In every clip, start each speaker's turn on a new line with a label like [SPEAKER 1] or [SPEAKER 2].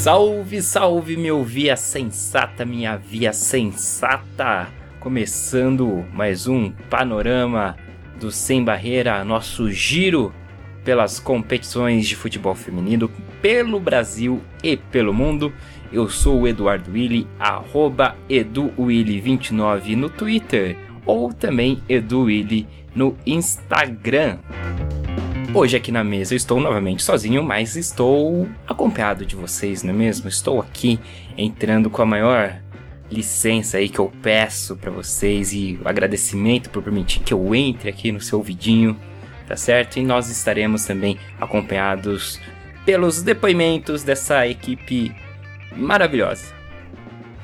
[SPEAKER 1] Salve, salve, meu via sensata, minha via sensata! Começando mais um panorama do Sem Barreira, nosso giro pelas competições de futebol feminino pelo Brasil e pelo mundo. Eu sou o Eduardo Willi, arroba EduWilli29 no Twitter ou também EduWilli no Instagram. Hoje aqui na mesa eu estou novamente sozinho, mas estou acompanhado de vocês, não é mesmo? Estou aqui entrando com a maior licença aí que eu peço para vocês e agradecimento por permitir que eu entre aqui no seu ouvidinho, tá certo? E nós estaremos também acompanhados pelos depoimentos dessa equipe maravilhosa.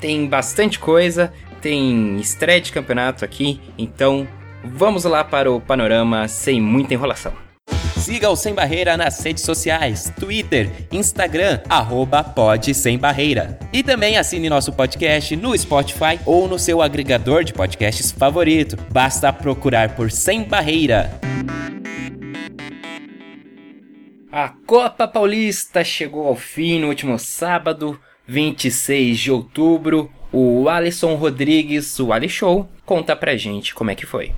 [SPEAKER 1] Tem bastante coisa, tem estreia de campeonato aqui, então vamos lá para o panorama sem muita enrolação. Siga o Sem Barreira nas redes sociais, Twitter, Instagram, arroba Pod Sem Barreira. E também assine nosso podcast no Spotify ou no seu agregador de podcasts favorito. Basta procurar por Sem Barreira. A Copa Paulista chegou ao fim no último sábado, 26 de outubro. O Alisson Rodrigues, o Ali Show, conta pra gente como é que foi.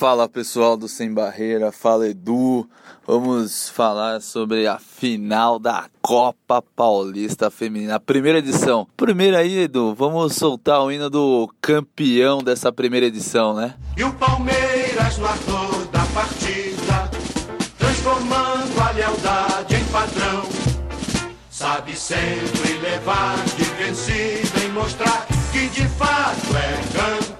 [SPEAKER 2] Fala pessoal do Sem Barreira, fala Edu. Vamos falar sobre a final da Copa Paulista Feminina, a primeira edição. Primeiro aí, Edu, vamos soltar o hino do campeão dessa primeira edição, né?
[SPEAKER 3] E o Palmeiras no ator da partida, transformando a lealdade em padrão. Sabe sempre levar de vencida e mostrar que de fato é campeão.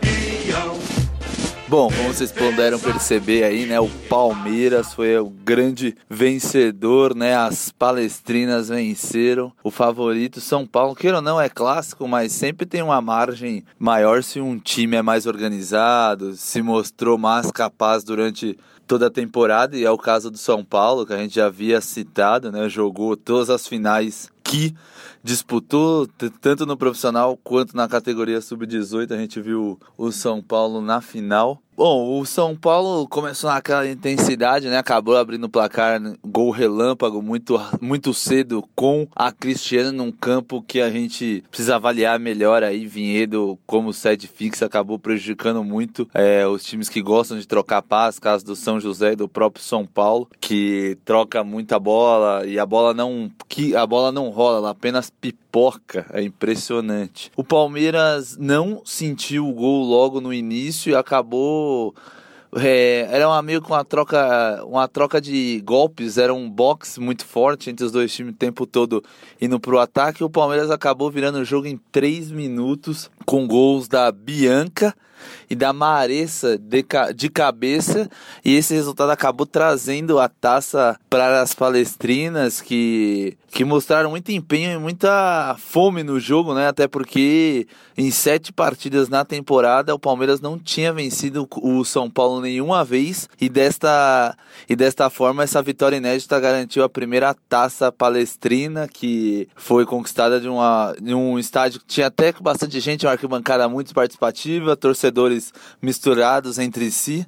[SPEAKER 2] Bom, como vocês puderam perceber aí, né, o Palmeiras foi o grande vencedor, né? As palestrinas venceram. O favorito São Paulo, queira ou não, é clássico, mas sempre tem uma margem maior se um time é mais organizado, se mostrou mais capaz durante toda a temporada, e é o caso do São Paulo, que a gente já havia citado, né? Jogou todas as finais que disputou, tanto no profissional quanto na categoria sub-18. A gente viu o São Paulo na final. Bom, o São Paulo começou naquela intensidade, né? Acabou abrindo o placar, gol relâmpago muito, muito cedo com a Cristiana num campo que a gente precisa avaliar melhor aí. Vinhedo como sede fixa acabou prejudicando muito é, os times que gostam de trocar paz, caso do São José e do próprio São Paulo, que troca muita bola e a bola não que a bola não rola, apenas pipoca, é impressionante. O Palmeiras não sentiu o gol logo no início e acabou é, era uma, meio que uma troca, uma troca de golpes, era um boxe muito forte entre os dois times o tempo todo indo pro ataque. O Palmeiras acabou virando o jogo em 3 minutos com gols da Bianca e da Maressa de, de cabeça e esse resultado acabou trazendo a taça para as palestrinas que, que mostraram muito empenho e muita fome no jogo, né? Até porque em sete partidas na temporada o Palmeiras não tinha vencido o São Paulo nenhuma vez e desta, e desta forma essa vitória inédita garantiu a primeira taça palestrina que foi conquistada de, uma, de um estádio que tinha até bastante gente, uma arquibancada muito participativa, torcedores misturados entre si.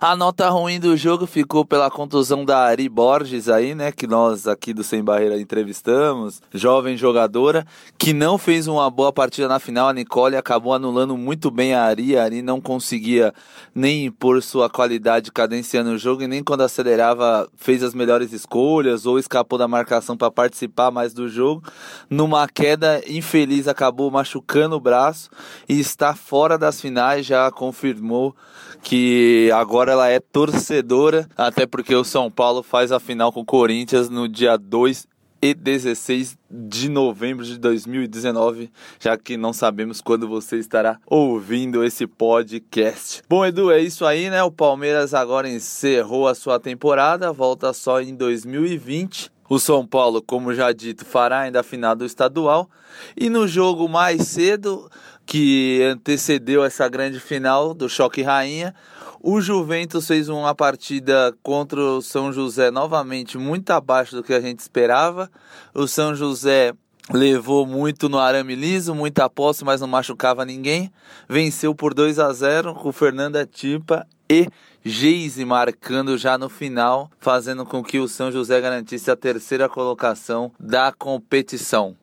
[SPEAKER 2] A nota ruim do jogo ficou pela contusão da Ari Borges aí, né, que nós aqui do Sem Barreira entrevistamos, jovem jogadora, que não fez uma boa partida na final, a Nicole acabou anulando muito bem a Ari, a Ari não conseguia nem impor sua qualidade cadenciando o jogo e nem quando acelerava fez as melhores escolhas ou escapou da marcação para participar mais do jogo. Numa queda infeliz acabou machucando o braço e está fora das finais, já confirmou que agora ela é torcedora, até porque o São Paulo faz a final com o Corinthians no dia 2 e 16 de novembro de 2019, já que não sabemos quando você estará ouvindo esse podcast. Bom, Edu, é isso aí, né? O Palmeiras agora encerrou a sua temporada, volta só em 2020 O São Paulo, como já dito, fará ainda a final do estadual. E no jogo mais cedo, que antecedeu essa grande final do Choque Rainha, o Juventus fez uma partida contra o São José novamente muito abaixo do que a gente esperava. O São José levou muito no arame liso, muita posse, mas não machucava ninguém. Venceu por 2 a 0 com Fernanda Tipa e Geise marcando já no final, fazendo com que o São José garantisse a terceira colocação da competição.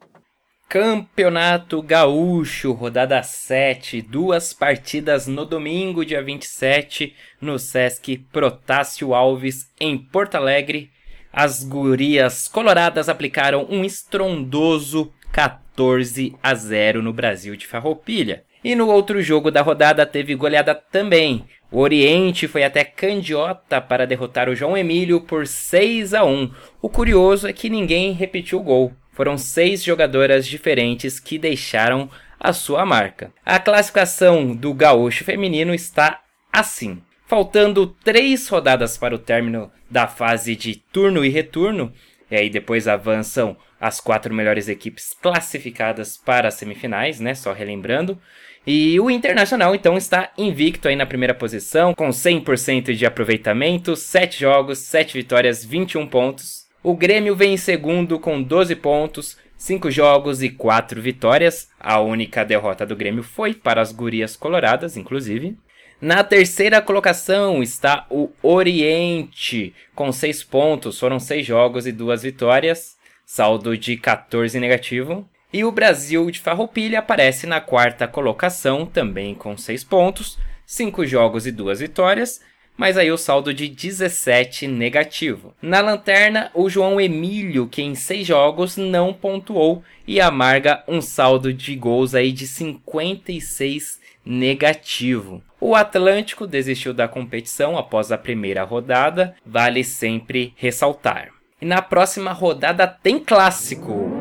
[SPEAKER 1] Campeonato Gaúcho, rodada 7, duas partidas no domingo, dia 27, no Sesc Protásio Alves, em Porto Alegre. As gurias coloradas aplicaram um estrondoso 14 a 0 no Brasil de Farroupilha. E no outro jogo da rodada teve goleada também. O Oriente foi até Candiota para derrotar o João Emílio por 6 a 1. O curioso é que ninguém repetiu o gol. Foram seis jogadoras diferentes que deixaram a sua marca. A classificação do gaúcho feminino está assim. Faltando três rodadas para o término da fase de turno e retorno, e aí depois avançam as quatro melhores equipes classificadas para as semifinais, né? Só relembrando. E o Internacional, então, está invicto aí na primeira posição, com 100% de aproveitamento, 7 jogos, 7 vitórias, 21 pontos. O Grêmio vem em segundo com 12 pontos, 5 jogos e 4 vitórias. A única derrota do Grêmio foi para as gurias coloradas, inclusive. Na terceira colocação está o Oriente, com 6 pontos, foram 6 jogos e 2 vitórias, saldo de 14 negativo. E o Brasil de Farroupilha aparece na quarta colocação, também com 6 pontos, 5 jogos e 2 vitórias, mas aí o saldo de 17 negativo. Na lanterna, o João Emílio, que em 6 jogos não pontuou e amarga um saldo de gols aí de 56 negativo. O Atlântico desistiu da competição após a primeira rodada, vale sempre ressaltar. E na próxima rodada tem clássico.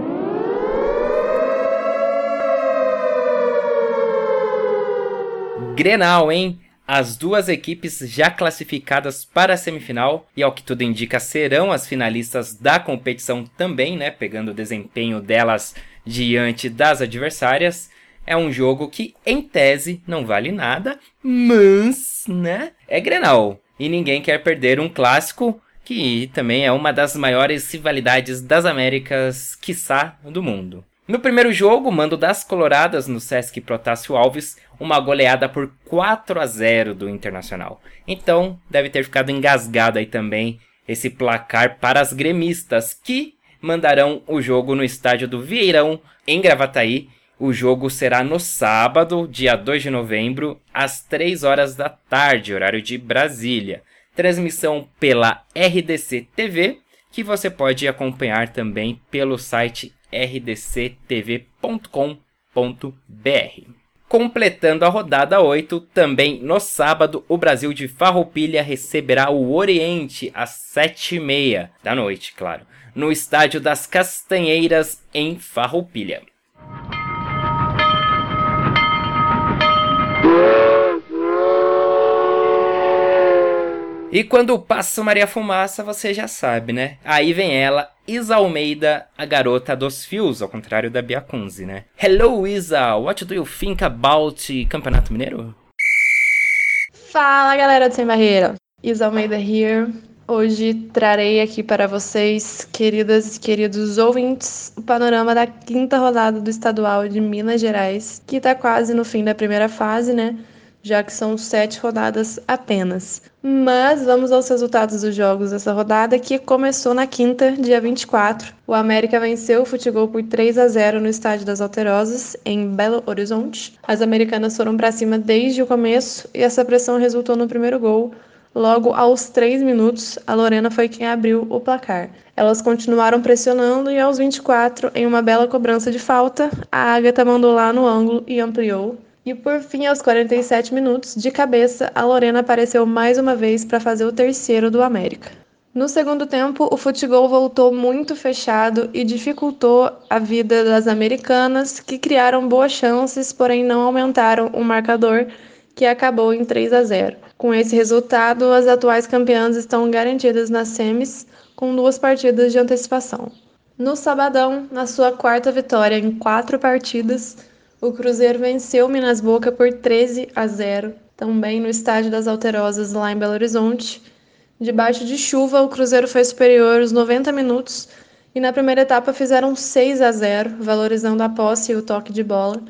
[SPEAKER 1] Grenal, hein? As duas equipes já classificadas para a semifinal e ao que tudo indica serão as finalistas da competição também, né, pegando o desempenho delas diante das adversárias. É um jogo que em tese não vale nada, mas, né, é Grenal e ninguém quer perder um clássico que também é uma das maiores rivalidades das Américas, quiçá do mundo. No primeiro jogo, mando das Coloradas no Sesc Protásio Alves, uma goleada por 4 a 0 do Internacional. Então, deve ter ficado engasgado aí também esse placar para as gremistas, que mandarão o jogo no estádio do Vieirão, em Gravataí. O jogo será no sábado, dia 2 de novembro, às 3 horas da tarde, horário de Brasília. Transmissão pela RDC TV, que você pode acompanhar também pelo site rdctv.com.br. Completando a rodada 8, também no sábado, o Brasil de Farroupilha receberá o Oriente às 7h30 da noite, claro, no Estádio das Castanheiras, em Farroupilha. E quando passa Maria Fumaça, você já sabe, né? Aí vem ela, Isa Almeida, a garota dos fios, ao contrário da Bia Kunze, né? Hello, Isa! What do you think about Campeonato Mineiro?
[SPEAKER 4] Fala, galera do Sem Barreira! Isa Almeida here. Hoje trarei aqui para vocês, queridas e queridos ouvintes, o panorama da quinta rodada do Estadual de Minas Gerais, que está quase no fim da primeira fase, né? Já que são sete rodadas apenas. Mas vamos aos resultados dos jogos dessa rodada, que começou na quinta, dia 24. O América venceu o Futebol por 3 a 0 no Estádio das Alterosas, em Belo Horizonte. As americanas foram para cima desde o começo e essa pressão resultou no primeiro gol. Logo aos 3 minutos, a Lorena foi quem abriu o placar. Elas continuaram pressionando e aos 24, em uma bela cobrança de falta, a Agatha mandou lá no ângulo e ampliou e por fim, aos 47 minutos, de cabeça, a Lorena apareceu mais uma vez para fazer o terceiro do América. No segundo tempo, o futebol voltou muito fechado e dificultou a vida das americanas, que criaram boas chances, porém não aumentaram o marcador, que acabou em 3 a 0. Com esse resultado, as atuais campeãs estão garantidas nas semis, com duas partidas de antecipação. No sabadão, na sua quarta vitória em quatro partidas, o Cruzeiro venceu o Minas Boca por 13 a 0, também no estádio das Alterosas, lá em Belo Horizonte. Debaixo de chuva, o Cruzeiro foi superior os 90 minutos e na primeira etapa fizeram 6 a 0, valorizando a posse e o toque de bola.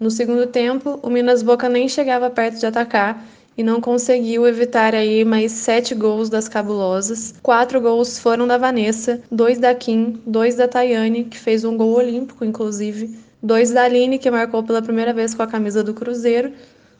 [SPEAKER 4] No segundo tempo, o Minas Boca nem chegava perto de atacar e não conseguiu evitar aí mais sete gols das cabulosas. Quatro gols foram da Vanessa, dois da Kim, dois da Tayane, que fez um gol olímpico, inclusive, dois da Aline, que marcou pela primeira vez com a camisa do Cruzeiro,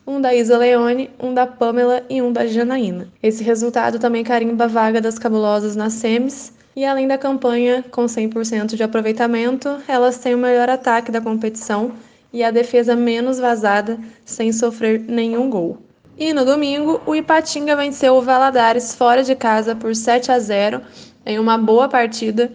[SPEAKER 4] um da Isa Leone, um da Pamela e um da Janaína. Esse resultado também carimba a vaga das cabulosas nas semis. E além da campanha com 100% de aproveitamento, elas têm o melhor ataque da competição e a defesa menos vazada, sem sofrer nenhum gol. E no domingo, o Ipatinga venceu o Valadares fora de casa por 7 a 0 em uma boa partida.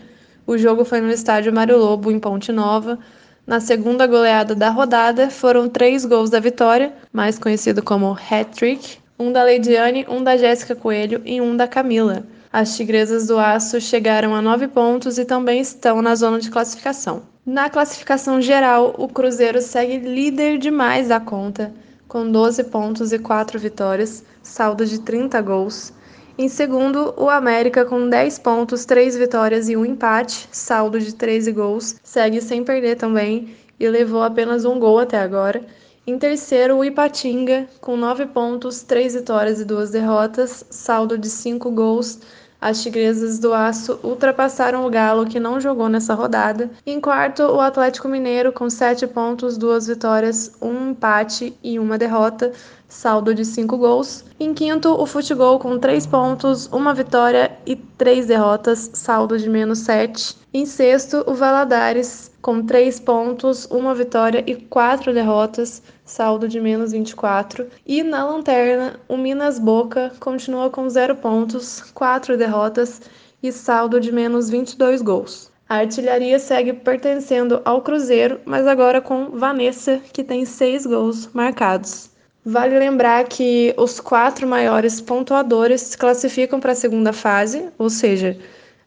[SPEAKER 4] O jogo foi no estádio Mário Lobo, em Ponte Nova. Na segunda goleada da rodada, foram três gols da vitória, mais conhecido como hat-trick, um da Leidiane, um da Jéssica Coelho e um da Camila. As Tigresas do Aço chegaram a nove pontos e também estão na zona de classificação. Na classificação geral, o Cruzeiro segue líder demais da conta, com 12 pontos e 4 vitórias, saldo de 30 gols. Em segundo, o América com 10 pontos, 3 vitórias e um empate, saldo de 13 gols, segue sem perder também e levou apenas um gol até agora. Em terceiro, o Ipatinga com 9 pontos, 3 vitórias e 2 derrotas, saldo de 5 gols. As Tigresas do Aço ultrapassaram o Galo, que não jogou nessa rodada. Em quarto, o Atlético Mineiro, com 7 pontos, 2 vitórias, 1 empate e 1 derrota, saldo de 5 gols. Em quinto, o Futebol, com 3 pontos, 1 vitória e 3 derrotas, saldo de menos 7. Em sexto, o Valadares, com 3 pontos, 1 vitória e 4 derrotas, saldo de menos 24. E na lanterna, o Minas Boca continua com 0 pontos, 4 derrotas e saldo de menos 22 gols. A artilharia segue pertencendo ao Cruzeiro, mas agora com Vanessa, que tem 6 gols marcados. Vale lembrar que os quatro maiores pontuadores se classificam para a segunda fase, ou seja,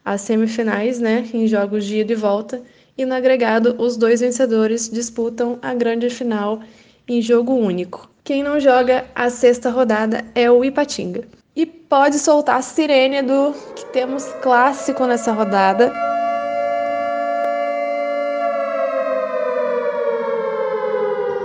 [SPEAKER 4] as semifinais, né, em jogos de ida e volta, e no agregado, os dois vencedores disputam a grande final em jogo único. Quem não joga a sexta rodada é o Ipatinga. E pode soltar a sirene do que temos clássico nessa rodada.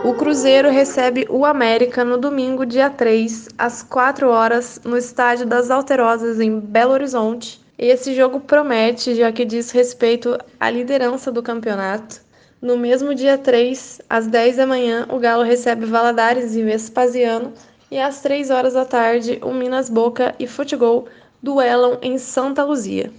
[SPEAKER 4] O Cruzeiro recebe o América no domingo, dia 3, às 4 horas, no estádio das Alterosas, em Belo Horizonte. Esse jogo promete, já que diz respeito à liderança do campeonato. No mesmo dia 3, às 10 da manhã, o Galo recebe Valadares e Vespasiano e às 3 horas da tarde, o Minas Boca e Futebol duelam em Santa Luzia.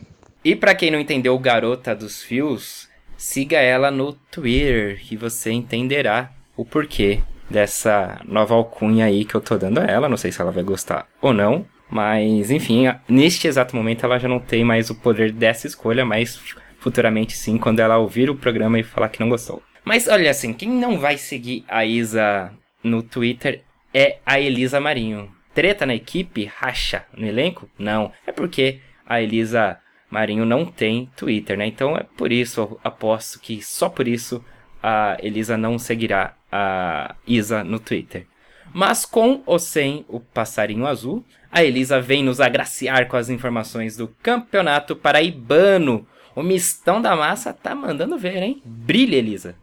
[SPEAKER 1] E para quem não entendeu o Garota dos Fios, siga ela no Twitter e você entenderá o porquê dessa nova alcunha aí que eu tô dando a ela. Não sei se ela vai gostar ou não, mas enfim, neste exato momento ela já não tem mais o poder dessa escolha, mas futuramente sim, quando ela ouvir o programa e falar que não gostou. Mas olha assim, quem não vai seguir a Isa no Twitter é a Elisa Marinho. Treta na equipe? Racha no elenco? Não. É porque a Elisa Marinho não tem Twitter, né? Então é por isso, eu aposto que só por isso a Elisa não seguirá a Isa no Twitter. Mas com ou sem o passarinho azul, a Elisa vem nos agraciar com as informações do Campeonato Paraibano, o mistão da massa tá mandando ver, hein? Brilha, Elisa.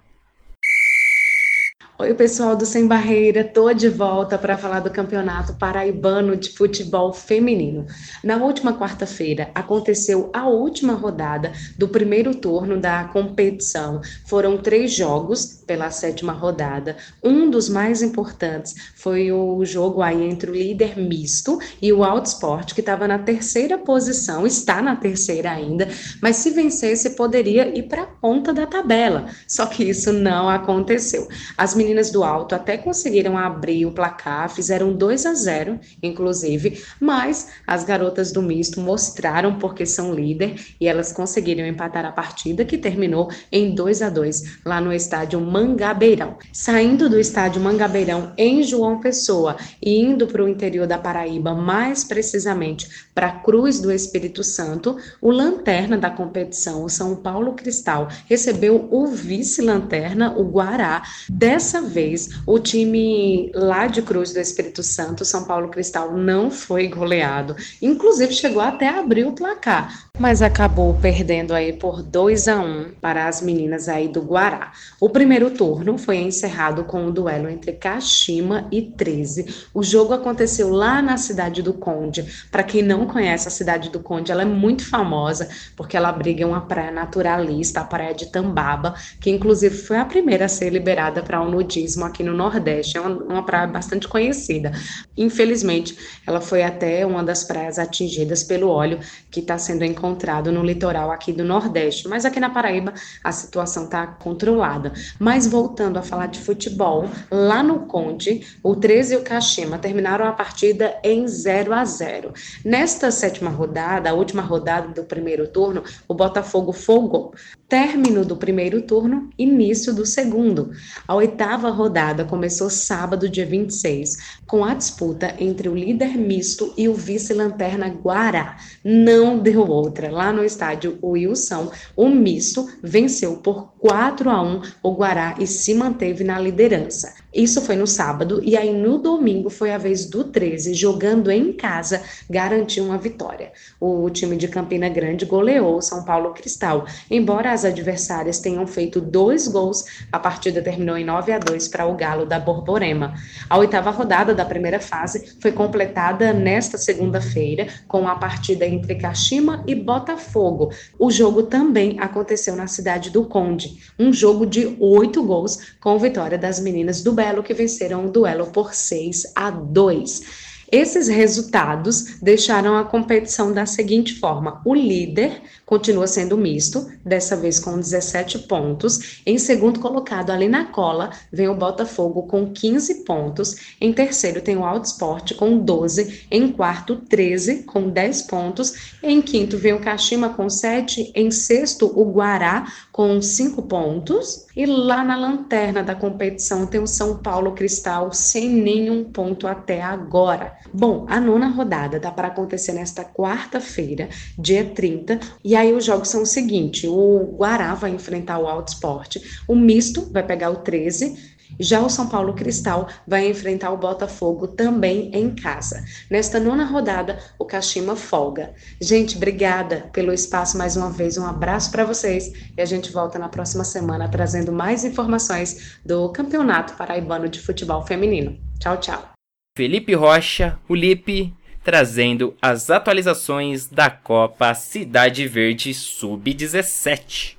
[SPEAKER 5] Oi, pessoal do Sem Barreira, tô de volta para falar do Campeonato Paraibano de Futebol Feminino. Na última quarta-feira aconteceu a última rodada do primeiro turno da competição. Foram três jogos pela sétima rodada. Um dos mais importantes foi o jogo aí entre o líder misto e o Alto Sport, que estava na terceira posição, está na terceira ainda, mas se vencesse poderia ir para a ponta da tabela. Só que isso não aconteceu. As meninas do alto até conseguiram abrir o placar, fizeram 2 a 0, inclusive, mas as garotas do misto mostraram porque são líder e elas conseguiram empatar a partida que terminou em 2 a 2 lá no estádio Mangabeirão. Saindo do estádio Mangabeirão em João Pessoa e indo para o interior da Paraíba, mais precisamente para Cruz do Espírito Santo, o lanterna da competição, o São Paulo Cristal, recebeu o vice-lanterna, o Guará. Dessa vez, o time lá de Cruz do Espírito Santo, São Paulo Cristal, não foi goleado. Inclusive, chegou até a abrir o placar, mas acabou perdendo aí por 2 a 1 para as meninas aí do Guará. O primeiro turno foi encerrado com o duelo entre Kashima e 13. O jogo aconteceu lá na cidade do Conde. Para quem não conhece a cidade do Conde, ela é muito famosa porque ela abriga uma praia naturalista, a praia de Tambaba, que inclusive foi a primeira a ser liberada para o nudismo aqui no Nordeste. É uma, uma praia bastante conhecida. Infelizmente, ela foi até uma das praias atingidas pelo óleo que está sendo encontrado no litoral aqui do Nordeste. Mas aqui na Paraíba a situação está controlada. Mas voltando a falar de futebol, lá no Conde, o 13 e o Kashima terminaram a partida em 0 a 0. Nesta sétima rodada, a última rodada do primeiro turno, o Botafogo folgou. Término do primeiro turno, início do segundo. A oitava rodada começou sábado, dia 26, com a disputa entre o líder misto e o vice-lanterna Guará. Não deu outra. Lá no estádio Wilson, o misto venceu por 4 a 1 o Guará e se manteve na liderança. Isso foi no sábado, e aí no domingo foi a vez do 13, jogando em casa, garantiu uma vitória. O time de Campina Grande goleou o São Paulo Cristal. Embora as adversárias tenham feito dois gols, a partida terminou em 9 a 2 para o Galo da Borborema. A oitava rodada da primeira fase foi completada nesta segunda-feira, com a partida entre Kashima e Botafogo. O jogo também aconteceu na cidade do Conde, um jogo de oito gols, com vitória das meninas do Belo duelo que venceram o duelo por 6 a 2. Esses resultados deixaram a competição da seguinte forma: o líder continua sendo misto, dessa vez com 17 pontos. Em segundo colocado, ali na cola, vem o Botafogo com 15 pontos. Em terceiro, tem o Alto Esporte com 12. Em quarto, 13 com 10 pontos. Em quinto, vem o Kashima com 7. Em sexto, o Guará com 5 pontos. E lá na lanterna da competição tem o São Paulo Cristal sem nenhum ponto até agora. Bom, a nona rodada dá para acontecer nesta quarta-feira, dia 30, e aí os jogos são o seguinte: o Guará vai enfrentar o Alto Esporte, o Misto vai pegar o 13, já o São Paulo Cristal vai enfrentar o Botafogo também em casa. Nesta nona rodada, o Kashima folga. Gente, obrigada pelo espaço mais uma vez. Um abraço para vocês e a gente volta na próxima semana trazendo mais informações do Campeonato Paraibano de Futebol Feminino. Tchau, tchau.
[SPEAKER 1] Felipe Rocha, o Lipe, trazendo as atualizações da Copa Cidade Verde Sub-17.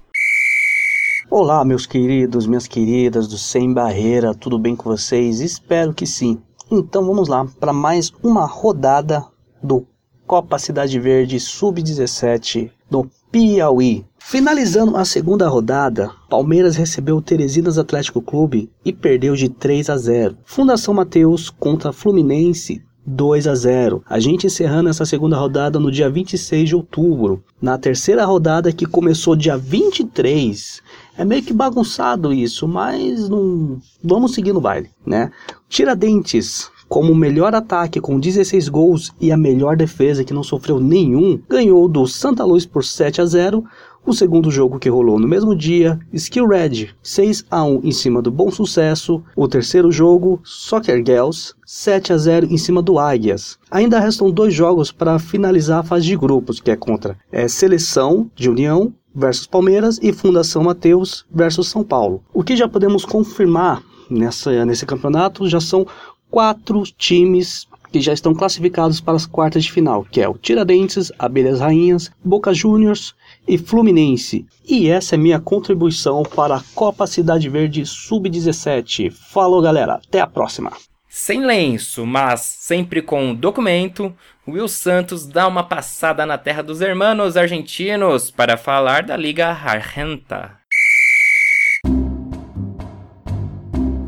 [SPEAKER 6] Olá, meus queridos, minhas queridas do Sem Barreira, tudo bem com vocês? Espero que sim. Então vamos lá para mais uma rodada do Copa Cidade Verde Sub-17 do Piauí. Finalizando a segunda rodada, Palmeiras recebeu o Teresinas Atlético Clube e perdeu de 3 a 0. Fundação Mateus contra Fluminense 2 a 0. A gente encerrando essa segunda rodada no dia 26 de outubro. Na terceira rodada que começou dia 23. É meio que bagunçado isso, mas não vamos seguir no baile, né? Tiradentes como o melhor ataque com 16 gols e a melhor defesa que não sofreu nenhum, ganhou do Santa Luz por 7 a 0. O segundo jogo que rolou no mesmo dia, Skill Red 6 a 1 em cima do Bom Sucesso. O terceiro jogo, Soccer Girls 7 a 0 em cima do Águias. Ainda restam dois jogos para finalizar a fase de grupos, que é contra é, Seleção de União versus Palmeiras e Fundação Mateus versus São Paulo. O que já podemos confirmar nessa, nesse campeonato já são quatro times que já estão classificados para as quartas de final, que é o Tiradentes, Abelhas Rainhas, Boca Juniors e Fluminense. E essa é minha contribuição para a Copa Cidade Verde Sub-17. Falou, galera. Até a próxima.
[SPEAKER 1] Sem lenço, mas sempre com documento, Will Santos dá uma passada na terra dos hermanos argentinos para falar da Liga Argenta.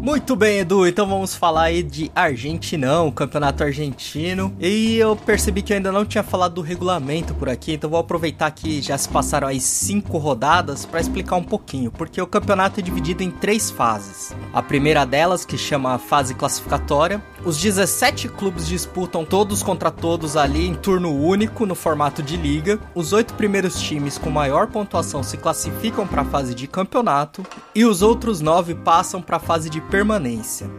[SPEAKER 7] Muito bem, Edu, então vamos falar aí de Argentinão, campeonato argentino. E eu percebi que eu ainda não tinha falado do regulamento por aqui, então vou aproveitar que já se passaram aí cinco rodadas para explicar um pouquinho, porque o campeonato é dividido em três fases. A primeira delas, que chama fase classificatória, os 17 clubes disputam todos contra todos ali em turno único no formato de liga. Os oito primeiros times com maior pontuação se classificam para a fase de campeonato e os outros nove passam para a fase de permanência.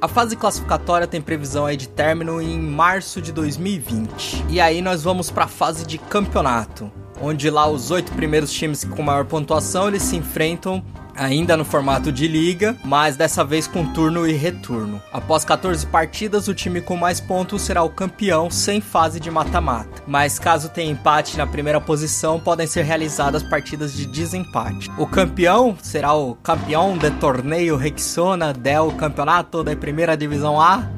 [SPEAKER 7] A fase classificatória tem previsão aí de término em março de 2020. E aí nós vamos para a fase de campeonato, onde lá os oito primeiros times com maior pontuação eles se enfrentam ainda no formato de liga, mas dessa vez com turno e retorno. Após 14 partidas, o time com mais pontos será o campeão sem fase de mata-mata. Mas caso tenha empate na primeira posição, podem ser realizadas partidas de desempate. O campeão será o campeão do torneio Rexona del Campeonato da Primeira Divisão A.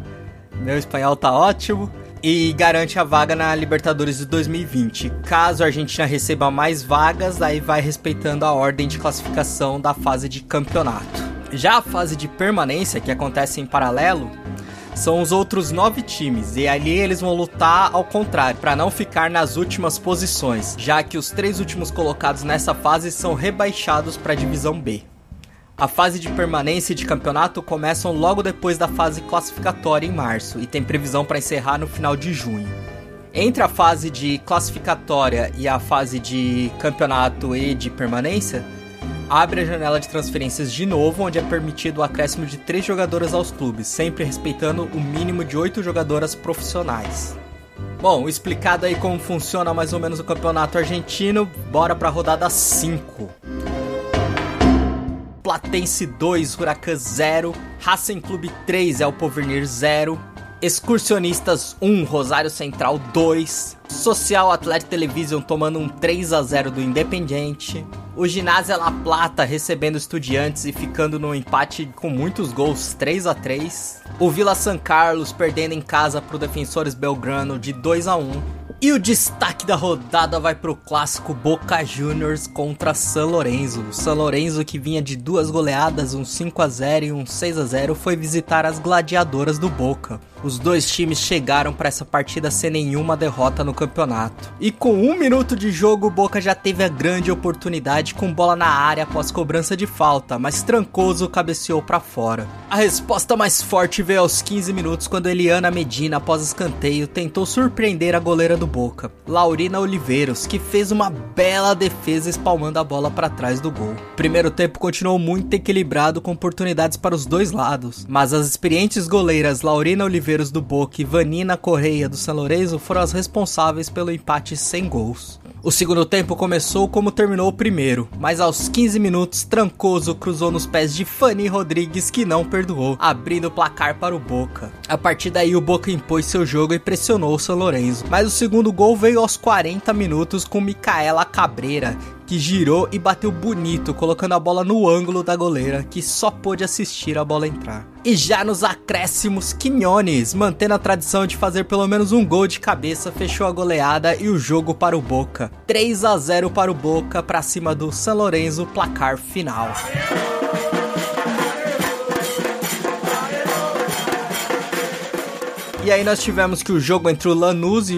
[SPEAKER 7] Meu espanhol tá ótimo e garante a vaga na Libertadores de 2020. Caso a Argentina receba mais vagas, aí vai respeitando a ordem de classificação da fase de campeonato. Já a fase de permanência, que acontece em paralelo, são os outros nove times, e ali eles vão lutar ao contrário, para não ficar nas últimas posições, já que os três últimos colocados nessa fase são rebaixados para a divisão B. A fase de permanência e de campeonato começam logo depois da fase classificatória em março e tem previsão para encerrar no final de junho. Entre a fase de classificatória e a fase de campeonato e de permanência, abre a janela de transferências de novo, onde é permitido o acréscimo de três jogadoras aos clubes, sempre respeitando o mínimo de oito jogadoras profissionais. Bom, explicado aí como funciona mais ou menos o campeonato argentino, bora para a rodada 5. Platense 2, Huracan 0, Racing Clube 3, El Porvenir 0, Excursionistas 1, Rosário Central 2, Social Atlético Television tomando um 3 a 0 do Independiente, o Ginásio La Plata recebendo estudiantes e ficando no empate com muitos gols 3 a 3 o Vila San Carlos perdendo em casa para o Defensores Belgrano de 2 a 1 e o destaque da rodada vai pro clássico Boca Juniors contra San Lorenzo. O San Lorenzo que vinha de duas goleadas, um 5 a 0 e um 6 a 0, foi visitar as gladiadoras do Boca. Os dois times chegaram para essa partida sem nenhuma derrota no campeonato. E com um minuto de jogo, o Boca já teve a grande oportunidade com bola na área após cobrança de falta, mas Trancoso cabeceou para fora. A resposta mais forte veio aos 15 minutos quando Eliana Medina, após escanteio, tentou surpreender a goleira do Boca, Laurina Oliveiros, que fez uma bela defesa espalmando a bola para trás do gol. Primeiro tempo continuou muito equilibrado com oportunidades para os dois lados, mas as experientes goleiras Laurina Oliveiros do Boca e Vanina Correia do São Lourenço foram as responsáveis pelo empate sem gols. O segundo tempo começou como terminou o primeiro, mas aos 15 minutos Trancoso cruzou nos pés de Fanny Rodrigues que não perdoou, abrindo o placar para o Boca. A partir daí o Boca impôs seu jogo e pressionou o São Lourenço, mas o segundo gol veio aos 40 minutos com Micaela Cabreira, que girou e bateu bonito, colocando a bola no ângulo da goleira, que só pôde assistir a bola entrar. E já nos acréscimos, Quinones, mantendo a tradição de fazer pelo menos um gol de cabeça, fechou a goleada e o jogo para o Boca. 3 a 0 para o Boca, para cima do San Lorenzo, placar final. E aí nós tivemos que o jogo entre o Lanús e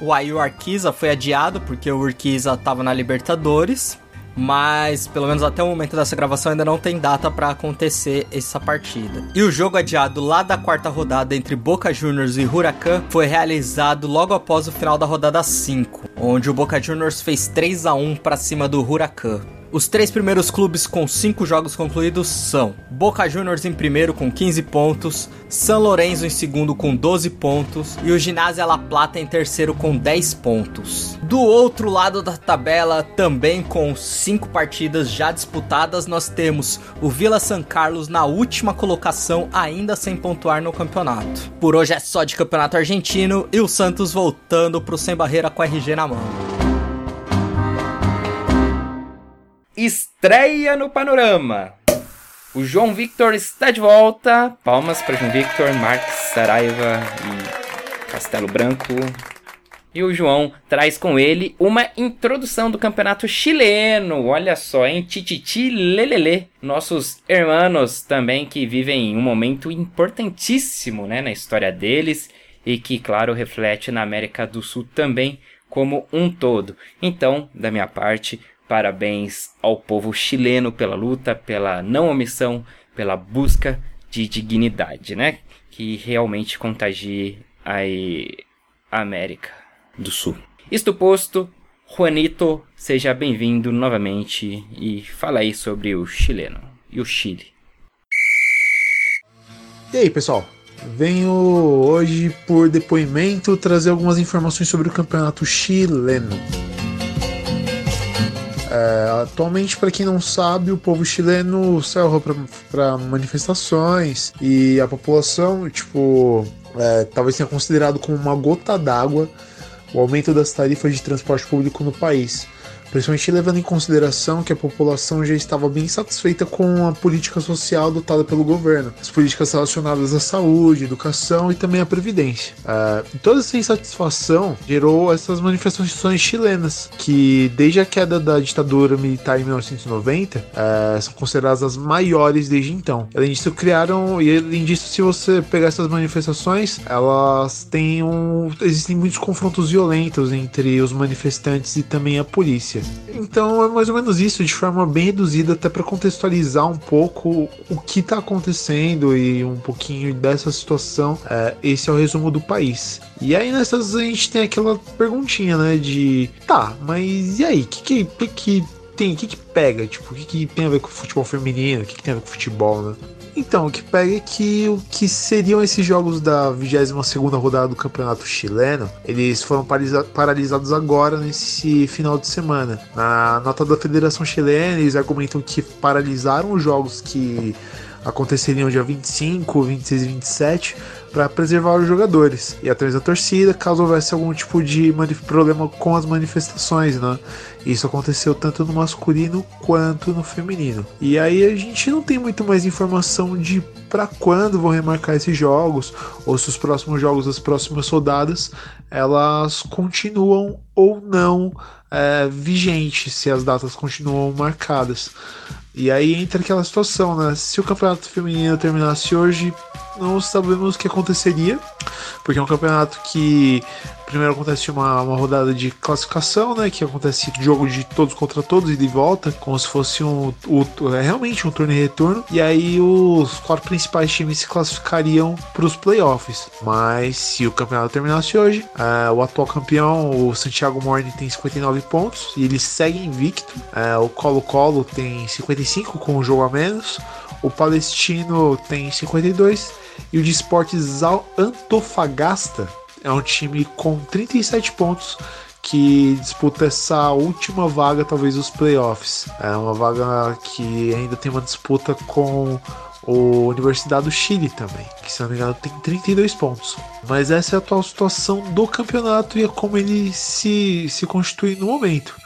[SPEAKER 7] o Ayu Arquiza foi adiado, porque o Urquiza estava na Libertadores. Mas, pelo menos até o momento dessa gravação, ainda não tem data para acontecer essa partida. E o jogo adiado lá da quarta rodada entre Boca Juniors e Huracan foi realizado logo após o final da rodada 5, onde o Boca Juniors fez 3 a 1 para cima do Huracan. Os três primeiros clubes com cinco jogos concluídos são Boca Juniors em primeiro com 15 pontos, San Lorenzo em segundo com 12 pontos e o Ginásio La Plata em terceiro com 10 pontos. Do outro lado da tabela, também com cinco partidas já disputadas, nós temos o Vila San Carlos na última colocação, ainda sem pontuar no campeonato. Por hoje é só de campeonato argentino e o Santos voltando pro sem barreira com RG na mão.
[SPEAKER 1] Estreia no panorama. O João Victor está de volta. Palmas para João Victor, Marques Saraiva e Castelo Branco. E o João traz com ele uma introdução do campeonato chileno. Olha só, hein? Tititi lelele. Nossos irmãos também que vivem um momento importantíssimo né, na história deles e que, claro, reflete na América do Sul também como um todo. Então, da minha parte, parabéns ao povo chileno pela luta, pela não omissão, pela busca de dignidade, né? Que realmente contagie a América do Sul. Isto posto, Juanito, seja bem-vindo novamente e fala aí sobre o chileno e o Chile.
[SPEAKER 8] E aí, pessoal? Venho hoje, por depoimento, trazer algumas informações sobre o campeonato chileno. É, atualmente, para quem não sabe, o povo chileno saiu para manifestações e a população, tipo, é, talvez tenha considerado como uma gota d'água o aumento das tarifas de transporte público no país principalmente levando em consideração que a população já estava bem satisfeita com a política social adotada pelo governo, as políticas relacionadas à saúde, educação e também à previdência. Uh, toda essa insatisfação gerou essas manifestações chilenas, que desde a queda da ditadura militar em 1990 uh, eh, são consideradas as maiores desde então. Além disso, criaram e além disso, se você pegar essas manifestações, elas têm um, existem muitos confrontos violentos entre os manifestantes e também a polícia. Então é mais ou menos isso, de forma bem reduzida, até para contextualizar um pouco o que está acontecendo e um pouquinho dessa situação. É, esse é o resumo do país. E aí nessas a gente tem aquela perguntinha, né? De tá, mas e aí? O que, que, que, tem? O que, que pega? Tipo, o que, que tem a ver com futebol feminino? O que, que tem a ver com futebol, né? Então, o que pega é que o que seriam esses jogos da 22 rodada do Campeonato Chileno, eles foram paralisados agora nesse final de semana. Na nota da Federação Chilena, eles argumentam que paralisaram os jogos que aconteceriam dia 25, 26 e 27 para preservar os jogadores e atrás da torcida caso houvesse algum tipo de problema com as manifestações, né? Isso aconteceu tanto no masculino quanto no feminino. E aí a gente não tem muito mais informação de para quando vão remarcar esses jogos ou se os próximos jogos, as próximas rodadas, elas continuam ou não é, vigentes, se as datas continuam marcadas. E aí entra aquela situação, né? Se o campeonato feminino terminasse hoje, não sabemos o que aconteceria, porque é um campeonato que primeiro acontece uma, uma rodada de classificação, né? Que acontece jogo de todos contra todos e de volta, como se fosse um, é realmente um torneio retorno. E aí os quatro principais times se classificariam para os playoffs. Mas se o campeonato terminasse hoje, é, o atual campeão, o Santiago Morning, tem 59 pontos e ele segue invicto. É, o Colo-Colo tem 55 com um jogo a menos. O Palestino tem 52 e o de Esportes Antofagasta é um time com 37 pontos que disputa essa última vaga, talvez os playoffs. É uma vaga que ainda tem uma disputa com o Universidade do Chile também, que se não me engano tem 32 pontos. Mas essa é a atual situação do campeonato e é como ele se, se constitui no momento.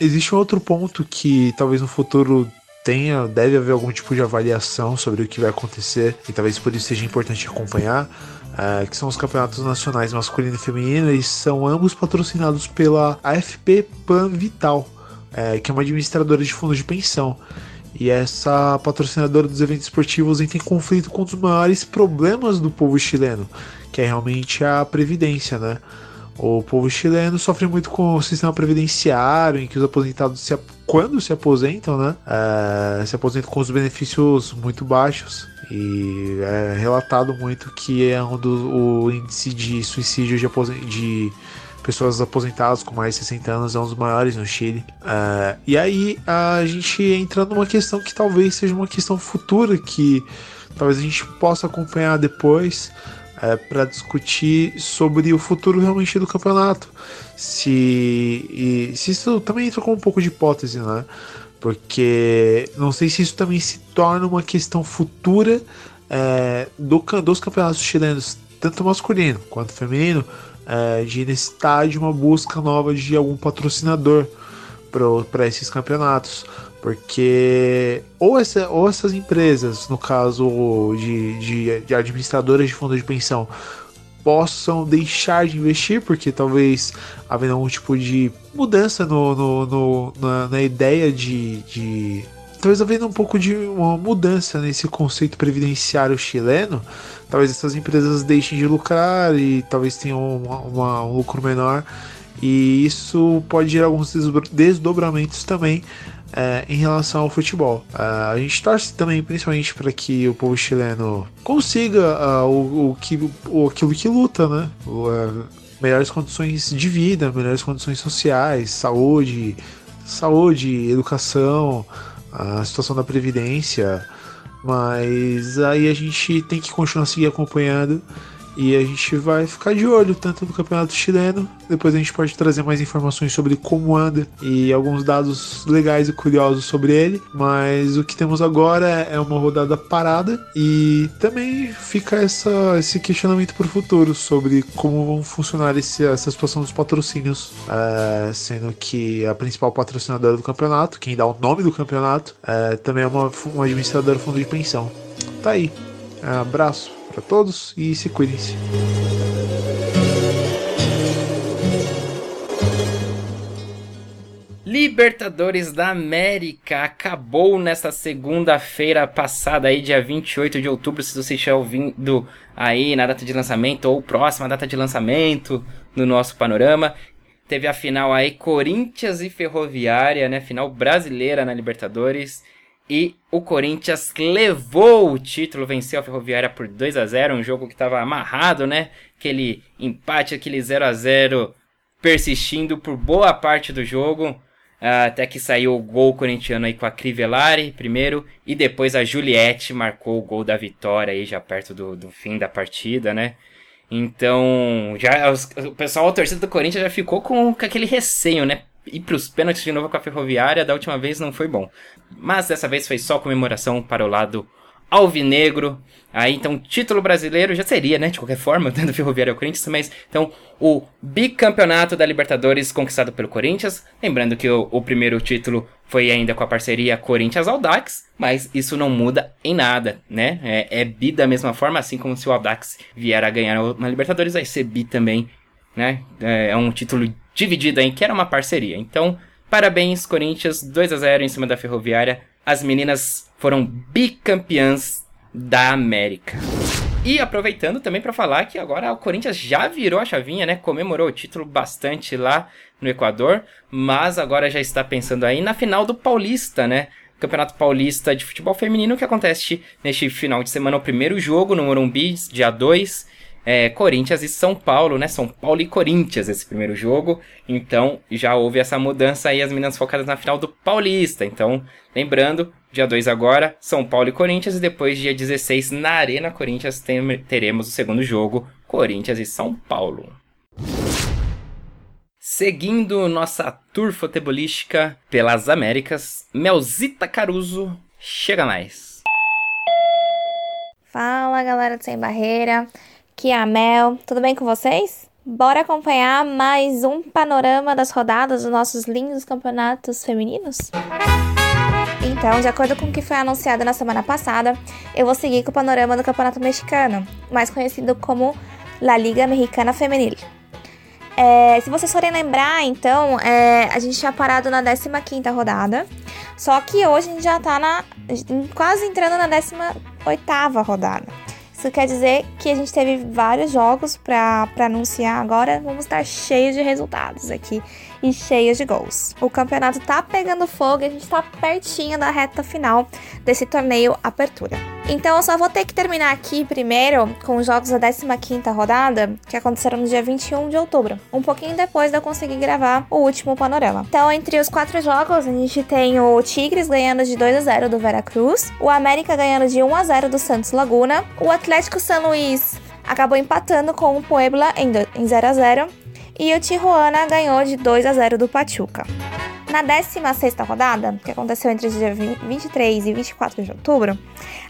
[SPEAKER 8] Existe um outro ponto que talvez no futuro tenha, deve haver algum tipo de avaliação sobre o que vai acontecer e talvez por isso seja importante acompanhar, uh, que são os campeonatos nacionais masculino e feminino, eles são ambos patrocinados pela AFP Pan Vital, uh, que é uma administradora de fundos de pensão. E essa patrocinadora dos eventos esportivos entra em conflito com um dos maiores problemas do povo chileno, que é realmente a previdência, né? O povo chileno sofre muito com o sistema previdenciário, em que os aposentados, se, quando se aposentam, né, é, se aposentam com os benefícios muito baixos. E é relatado muito que é um do, o índice de suicídio de, de pessoas aposentadas com mais de 60 anos é um dos maiores no Chile. É, e aí a gente entra numa questão que talvez seja uma questão futura que talvez a gente possa acompanhar depois é, para discutir sobre o futuro realmente do campeonato. Se, e, se isso também entra com um pouco de hipótese, né? Porque não sei se isso também se torna uma questão futura é, do, dos campeonatos chilenos, tanto masculino quanto feminino, é, de necessitar de uma busca nova de algum patrocinador para esses campeonatos. Porque ou, essa, ou essas empresas, no caso de, de, de administradoras de fundos de pensão, possam deixar de investir, porque talvez havendo algum tipo de mudança no, no, no na, na, ideia de, de. Talvez havendo um pouco de uma mudança nesse conceito previdenciário chileno, talvez essas empresas deixem de lucrar e talvez tenham uma, uma, um lucro menor. E isso pode gerar alguns desdobramentos também é, em relação ao futebol. Uh, a gente torce também, principalmente, para que o povo chileno consiga uh, o, o, que, o, aquilo que luta, né? Uh, melhores condições de vida, melhores condições sociais, saúde, saúde, educação, a situação da previdência. Mas aí a gente tem que continuar seguir acompanhando e a gente vai ficar de olho tanto no campeonato chileno. Depois a gente pode trazer mais informações sobre como anda e alguns dados legais e curiosos sobre ele. Mas o que temos agora é uma rodada parada e também fica essa, esse questionamento para o futuro sobre como vão funcionar esse, essa situação dos patrocínios. É, sendo que a principal patrocinadora do campeonato, quem dá o nome do campeonato, é, também é uma, uma administradora fundo de pensão. Tá aí. abraço para todos e se cuidem-se.
[SPEAKER 1] Libertadores da América acabou nesta segunda-feira passada aí, dia 28 de outubro, se você estiver ouvindo aí na data de lançamento ou próxima data de lançamento no nosso panorama. Teve a final aí Corinthians e Ferroviária, né? Final brasileira na Libertadores. E o Corinthians levou o título, venceu a Ferroviária por 2 a 0 um jogo que estava amarrado, né? Aquele empate, aquele 0 a 0 persistindo por boa parte do jogo. Até que saiu o gol corintiano aí com a Crivellari primeiro. E depois a Juliette marcou o gol da vitória aí já perto do, do fim da partida, né? Então, já os, o pessoal, a torcida do Corinthians já ficou com, com aquele receio, né? Ir para os pênaltis de novo com a Ferroviária, da última vez não foi bom. Mas dessa vez foi só comemoração para o lado alvinegro. Aí então, título brasileiro já seria, né? De qualquer forma, tanto Ferroviária ao Corinthians, mas então o bicampeonato da Libertadores conquistado pelo Corinthians. Lembrando que o, o primeiro título foi ainda com a parceria Corinthians Aldax, mas isso não muda em nada, né? É, é bi da mesma forma, assim como se o Aldax vier a ganhar na Libertadores, vai ser bi também, né? É, é um título dividida em que era uma parceria. Então, parabéns, Corinthians, 2 a 0 em cima da Ferroviária. As meninas foram bicampeãs da América. E aproveitando também para falar que agora o Corinthians já virou a chavinha, né? Comemorou o título bastante lá no Equador, mas agora já está pensando aí na final do Paulista, né? Campeonato Paulista de Futebol Feminino que acontece neste final de semana, o primeiro jogo no Morumbi, dia 2 é, Corinthians e São Paulo, né? São Paulo e Corinthians esse primeiro jogo. Então já houve essa mudança aí, as meninas focadas na final do Paulista. Então, lembrando, dia 2 agora, São Paulo e Corinthians. E depois, dia 16, na Arena Corinthians, teremos o segundo jogo, Corinthians e São Paulo. Seguindo nossa tour futebolística pelas Américas, Melzita Caruso, chega mais.
[SPEAKER 9] Fala galera do Sem Barreira, aqui é a Mel, tudo bem com vocês? Bora acompanhar mais um panorama das rodadas dos nossos lindos campeonatos femininos? Então, de acordo com o que foi anunciado na semana passada, eu vou seguir com o panorama do Campeonato Mexicano, mais conhecido como La Liga Mexicana Femenil. É, se vocês forem lembrar, então, é, a gente tinha parado na 15 rodada, só que hoje a gente já tá na, quase entrando na 18 rodada. Isso quer dizer que a gente teve vários jogos para anunciar agora. Vamos estar cheios de resultados aqui e cheios de gols. O campeonato tá pegando fogo e a gente tá pertinho da reta final desse torneio Apertura. Então eu só vou ter que terminar aqui primeiro com os jogos da 15ª rodada, que aconteceram no dia 21 de outubro, um pouquinho depois de eu conseguir gravar o último panorama. Então, entre os quatro jogos, a gente tem o Tigres ganhando de 2 a 0 do Veracruz, o América ganhando de 1 a 0 do Santos Laguna, o Atlético San Luís acabou empatando com o Puebla em 0 a 0 e o Tijuana ganhou de 2 a 0 do Pachuca. Na 16 rodada, que aconteceu entre os dias 23 e 24 de outubro,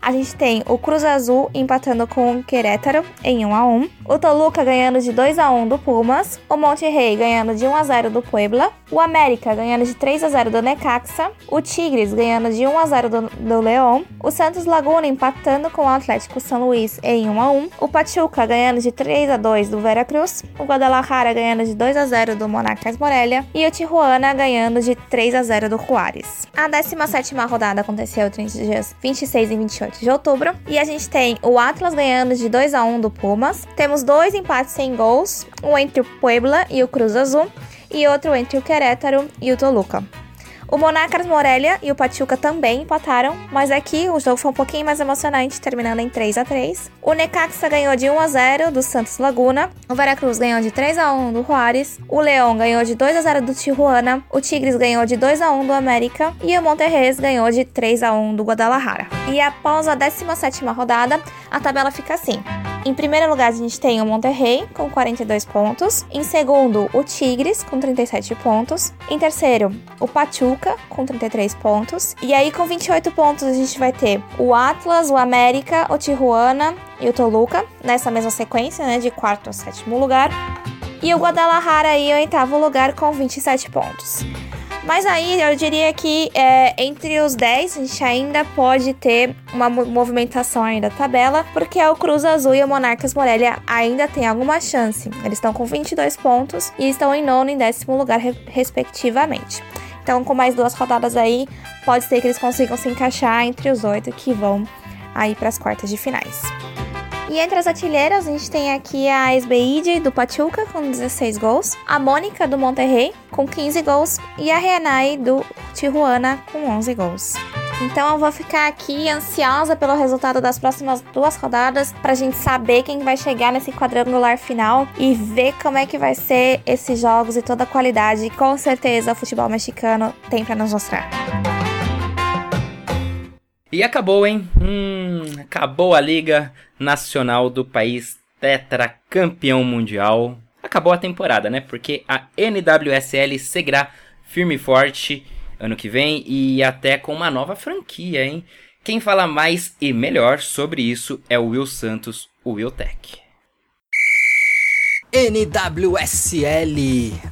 [SPEAKER 9] a gente tem o Cruz Azul empatando com o Querétaro em 1 a 1, o Toluca ganhando de 2 a 1 do Pumas, o Monterrey ganhando de 1 a 0 do Puebla, o América ganhando de 3 a 0 do Necaxa, o Tigres ganhando de 1 a 0 do, do León, o Santos Laguna empatando com o Atlético São Luís em 1 a 1, o Pachuca ganhando de 3 a 2 do Veracruz, o Guadalajara ganhando de 2 a 0 do Monarcas Morelia e o Tijuana ganhando de 3 a 0 do Juárez. A 17ª rodada aconteceu entre os dias 26 e 28 de outubro e a gente tem o Atlas ganhando de 2 a 1 do Pumas. Temos dois empates sem gols, um entre o Puebla e o Cruz Azul e outro entre o Querétaro e o Toluca. O Monarcas Morelia e o Pachuca também empataram, mas aqui o jogo foi um pouquinho mais emocionante, terminando em 3 a 3 O Necaxa ganhou de 1 a 0 do Santos Laguna, o Veracruz ganhou de 3 a 1 do Juárez, o Leão ganhou de 2 a 0 do Tijuana, o Tigres ganhou de 2 a 1 do América e o Monterrey ganhou de 3 a 1 do Guadalajara. E após a 17ª rodada, a tabela fica assim. Em primeiro lugar, a gente tem o Monterrey com 42 pontos. Em segundo, o Tigres com 37 pontos. Em terceiro, o Pachuca com 33 pontos. E aí, com 28 pontos, a gente vai ter o Atlas, o América, o Tijuana e o Toluca nessa mesma sequência, né, de quarto a sétimo lugar. E o Guadalajara aí em oitavo lugar com 27 pontos. Mas aí eu diria que é, entre os 10 a gente ainda pode ter uma movimentação aí da tabela, porque é o Cruz Azul e o Monarcas Morelia ainda tem alguma chance. Eles estão com 22 pontos e estão em nono e décimo lugar, respectivamente. Então, com mais duas rodadas aí, pode ser que eles consigam se encaixar entre os oito que vão aí para as quartas de finais. E entre as artilheiras, a gente tem aqui a Esbeide do Pachuca com 16 gols, a Mônica do Monterrey com 15 gols e a Renai do Tijuana com 11 gols. Então eu vou ficar aqui ansiosa pelo resultado das próximas duas rodadas pra gente saber quem vai chegar nesse quadrangular final e ver como é que vai ser esses jogos e toda a qualidade com certeza o futebol mexicano tem para nos mostrar.
[SPEAKER 1] E acabou, hein? Hum, acabou a Liga Nacional do país tetracampeão mundial. Acabou a temporada, né? Porque a NWSL seguirá firme e forte ano que vem e até com uma nova franquia, hein? Quem fala mais e melhor sobre isso é o Will Santos, o Will Tech.
[SPEAKER 7] NWSL,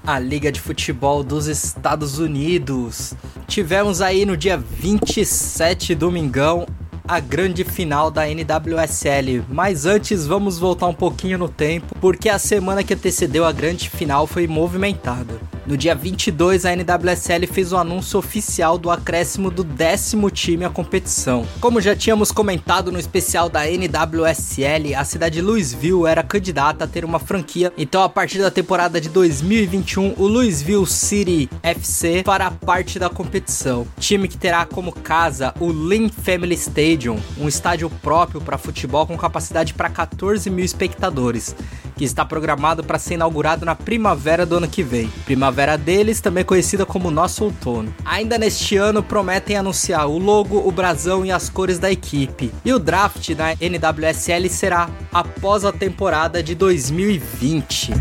[SPEAKER 7] a Liga de Futebol dos Estados Unidos. Tivemos aí no dia 27, domingão, a grande final da NWSL. Mas antes, vamos voltar um pouquinho no tempo, porque a semana que antecedeu a grande final foi movimentada. No dia 22, a NWSL fez o anúncio oficial do acréscimo do décimo time à competição. Como já tínhamos comentado no especial da NWSL, a cidade de Louisville era candidata a ter uma franquia, então a partir da temporada de 2021, o Louisville City FC fará parte da competição. Time que terá como casa o Lynn Family Stadium, um estádio próprio para futebol com capacidade para 14 mil espectadores que está programado para ser inaugurado na primavera do ano que vem. Primavera deles, também conhecida como nosso outono. Ainda neste ano, prometem anunciar o logo, o brasão e as cores da equipe. E o draft na NWSL será após a temporada de 2020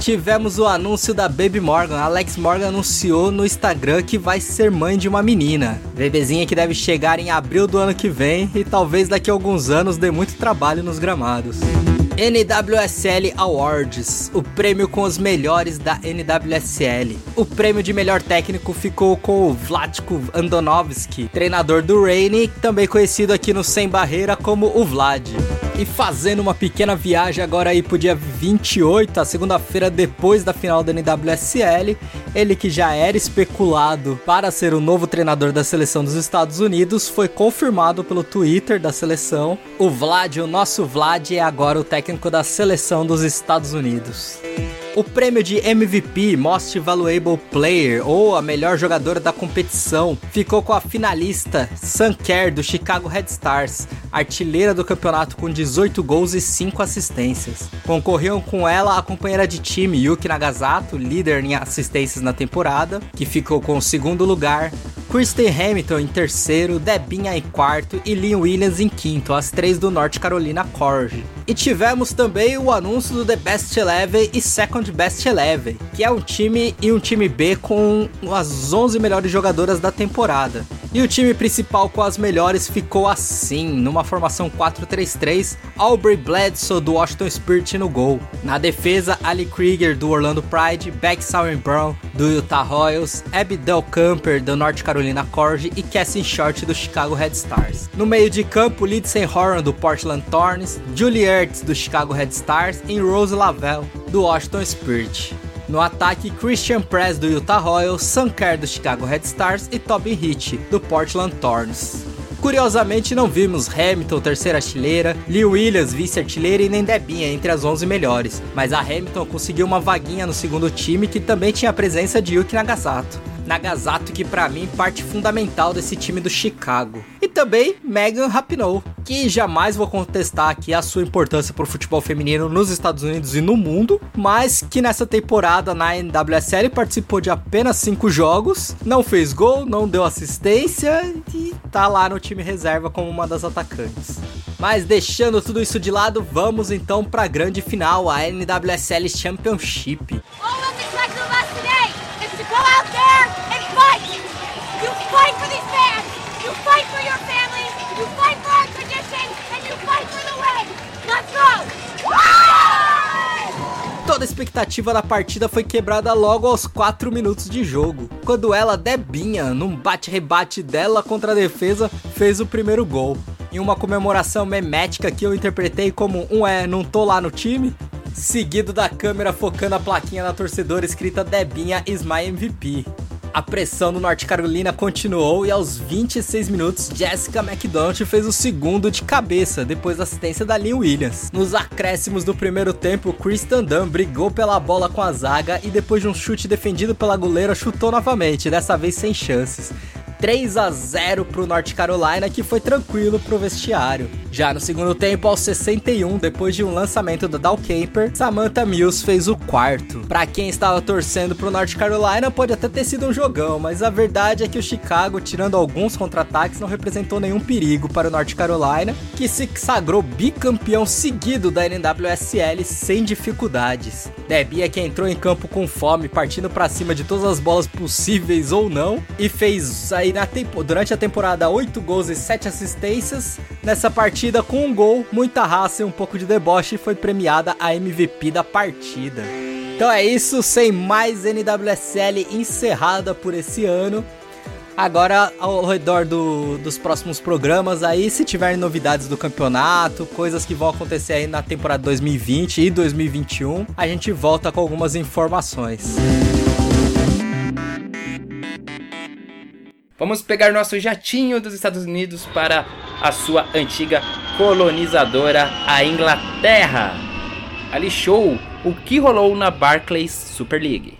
[SPEAKER 7] tivemos o anúncio da Baby Morgan. Alex Morgan anunciou no Instagram que vai ser mãe de uma menina. Bebezinha que deve chegar em abril do ano que vem e talvez daqui a alguns anos dê muito trabalho nos gramados. NWSL Awards, o prêmio com os melhores da NWSL. O prêmio de melhor técnico ficou com o Vlatko Andonovski, treinador do Rainy, também conhecido aqui no Sem Barreira como o Vlad. E fazendo uma pequena viagem agora aí pro dia 28, a segunda-feira depois da final da NWSL, ele que já era especulado para ser o novo treinador da seleção dos Estados Unidos, foi confirmado pelo Twitter da seleção. O Vlad, o nosso Vlad, é agora o técnico da seleção dos Estados Unidos. O prêmio de MVP, Most Valuable Player, ou a melhor jogadora da competição, ficou com a finalista Sam Kerr do Chicago Red Stars, artilheira do campeonato com 18 gols e 5 assistências. Concorriam com ela a companheira de time Yuki Nagasato, líder em assistências na temporada, que ficou com o segundo lugar, Kristen Hamilton em terceiro, Debinha em quarto e Lynn Williams em quinto, as três do North Carolina Corge. E tivemos também o anúncio do The Best Eleven e Second Best Eleven, que é um time e um time B com as 11 melhores jogadoras da temporada. E o time principal com as melhores ficou assim, numa formação 4-3-3, Aubrey Bledsoe do Washington Spirit no gol. Na defesa, Ali Krieger do Orlando Pride, Beck Sauer Brown do Utah Royals, Abby Del Camper do North Carolina Corge e Cassie Short do Chicago Red Stars. No meio de campo, Lindsay Horan do Portland Thorns, Julie Ertz do Chicago Red Stars e Rose Lavelle do Washington Spirit. No ataque, Christian Press do Utah Royals, Sam Kerr do Chicago Red Stars e Tobin Hitch do Portland Thorns. Curiosamente, não vimos Hamilton, terceira artilheira, Lee Williams, vice-artilheira e nem Debinha entre as 11 melhores, mas a Hamilton conseguiu uma vaguinha no segundo time que também tinha a presença de Yuki Nagasato. Nagasato, que para mim parte fundamental desse time do Chicago. E também Megan Rapinoe, que jamais vou contestar aqui a sua importância para o futebol feminino nos Estados Unidos e no mundo, mas que nessa temporada na NWSL participou de apenas 5 jogos, não fez gol, não deu assistência e tá lá no time reserva como uma das atacantes. Mas deixando tudo isso de lado, vamos então para a grande final, a NWSL Championship. Toda a expectativa da partida foi quebrada logo aos 4 minutos de jogo, quando ela, Debinha, num bate-rebate dela contra a defesa, fez o primeiro gol. Em uma comemoração memética que eu interpretei como um é, não tô lá no time, seguido da câmera focando a plaquinha na torcedora escrita Debinha is my MVP. A pressão do Norte Carolina continuou e aos 26 minutos, Jessica McDonald fez o segundo de cabeça, depois da assistência da Lynn Williams. Nos acréscimos do primeiro tempo, Kristen Dunn brigou pela bola com a zaga e depois de um chute defendido pela goleira, chutou novamente, dessa vez sem chances. 3 a 0 para o North Carolina, que foi tranquilo para o vestiário. Já no segundo tempo, aos 61, depois de um lançamento da Dal Camper, Samantha Mills fez o quarto. Para quem estava torcendo para o North Carolina, pode até ter sido um jogão, mas a verdade é que o Chicago, tirando alguns contra-ataques, não representou nenhum perigo para o North Carolina, que se sagrou bicampeão seguido da NWSL sem dificuldades. É que entrou em campo com fome, partindo para cima de todas as bolas possíveis ou não, e fez aí na tempo, durante a temporada 8 gols e 7 assistências. Nessa partida, com um gol, muita raça e um pouco de deboche, foi premiada a MVP da partida. Então é isso, sem mais NWSL encerrada por esse ano. Agora, ao redor do, dos próximos programas aí, se tiverem novidades do campeonato, coisas que vão acontecer aí na temporada 2020 e 2021, a gente volta com algumas informações.
[SPEAKER 1] Vamos pegar nosso jatinho dos Estados Unidos para a sua antiga colonizadora, a Inglaterra. Ali show o que rolou na Barclays Super League.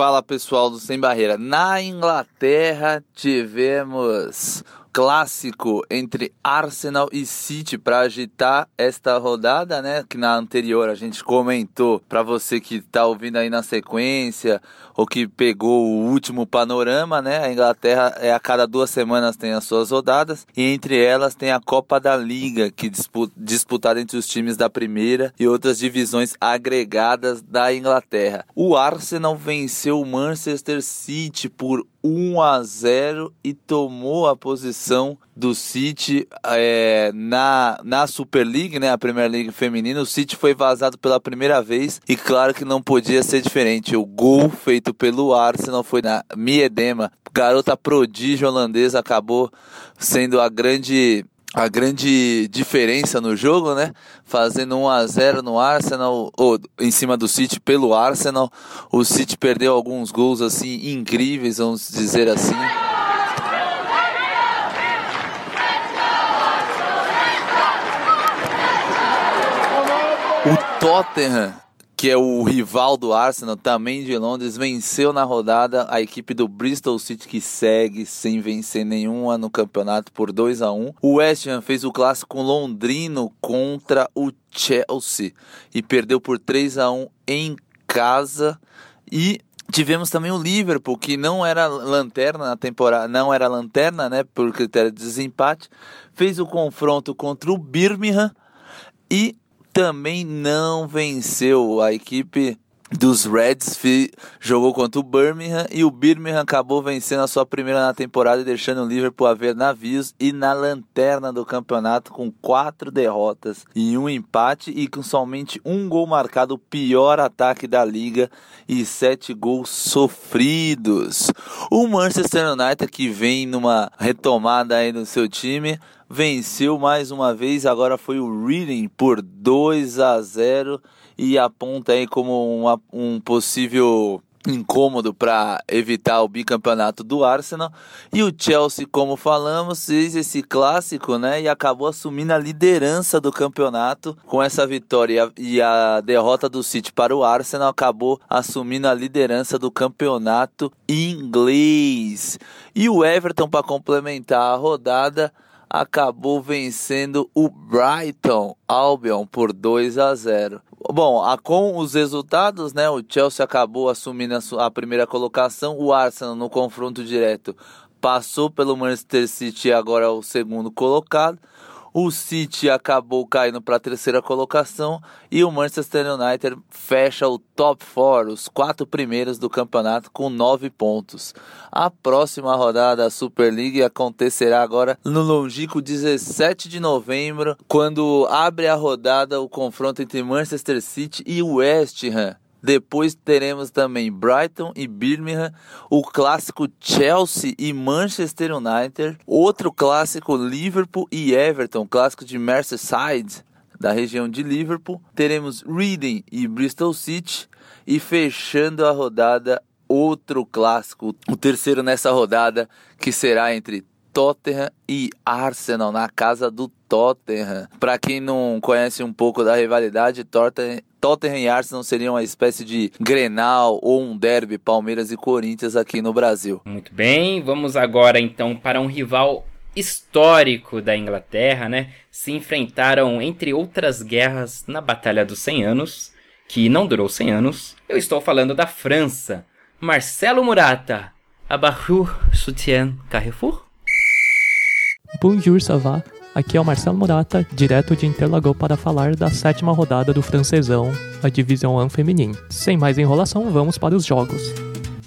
[SPEAKER 2] Fala pessoal do Sem Barreira. Na Inglaterra tivemos clássico entre Arsenal e City para agitar esta rodada, né? Que na anterior a gente comentou para você que tá ouvindo aí na sequência ou que pegou o último panorama, né? A Inglaterra é a cada duas semanas tem as suas rodadas e entre elas tem a Copa da Liga que disputa, disputada entre os times da primeira e outras divisões agregadas da Inglaterra. O Arsenal venceu o Manchester City por 1 a 0 e tomou a posição do City é, na, na Super League, né, a Premier League feminina. O City foi vazado pela primeira vez e claro que não podia ser diferente. O gol feito pelo Arsenal foi na Miedema, garota prodígio holandesa, acabou sendo a grande a grande diferença no jogo, né? Fazendo 1 a 0 no Arsenal, ou em cima do City pelo Arsenal. O City perdeu alguns gols assim incríveis, vamos dizer assim. O Tottenham que é o rival do Arsenal, também de Londres, venceu na rodada a equipe do Bristol City, que segue sem vencer nenhuma no campeonato por 2 a 1 O West Ham fez o clássico londrino contra o Chelsea e perdeu por 3 a 1 em casa. E Tivemos também o Liverpool, que não era lanterna na temporada, não era lanterna, né, por critério de desempate, fez o confronto contra o Birmingham e também não venceu a equipe dos Reds jogou contra o Birmingham e o Birmingham acabou vencendo a sua primeira na temporada deixando o Liverpool a ver navios e na lanterna do campeonato com quatro derrotas e um empate e com somente um gol marcado, o pior ataque da liga e sete gols sofridos. O Manchester United que vem numa retomada aí no seu time venceu mais uma vez, agora foi o Reading por 2 a 0 e aponta aí como uma, um possível incômodo para evitar o bicampeonato do Arsenal. E o Chelsea, como falamos, fez esse clássico, né? E acabou assumindo a liderança do campeonato com essa vitória e a derrota do City para o Arsenal acabou assumindo a liderança do campeonato inglês. E o Everton para complementar a rodada acabou vencendo o Brighton Albion por 2 a 0. Bom, a, com os resultados, né, o Chelsea acabou assumindo a, a primeira colocação, o Arsenal no confronto direto passou pelo Manchester City agora é o segundo colocado. O City acabou caindo para a terceira colocação e o Manchester United fecha o top 4, os quatro primeiros do campeonato, com nove pontos. A próxima rodada da Super League acontecerá agora no longínquo 17 de novembro, quando abre a rodada o confronto entre Manchester City e West Ham. Depois teremos também Brighton e Birmingham, o clássico Chelsea e Manchester United, outro clássico Liverpool e Everton, clássico de Merseyside, da região de Liverpool. Teremos Reading e Bristol City e fechando a rodada outro clássico, o terceiro nessa rodada, que será entre Tottenham e Arsenal na casa do Tottenham. Para quem não conhece um pouco da rivalidade, Tottenham, Tottenham e Arsenal seriam uma espécie de Grenal ou um derby Palmeiras e Corinthians aqui no Brasil.
[SPEAKER 1] Muito bem, vamos agora então para um rival histórico da Inglaterra, né? Se enfrentaram entre outras guerras na Batalha dos 100 Anos, que não durou 100 anos. Eu estou falando da França. Marcelo Murata, Abahu Soutien Carrefour?
[SPEAKER 10] Bonjour, ça va? Aqui é o Marcelo Murata, direto de Interlagos para falar da sétima rodada do francesão, a divisão 1 feminino. Sem mais enrolação, vamos para os jogos.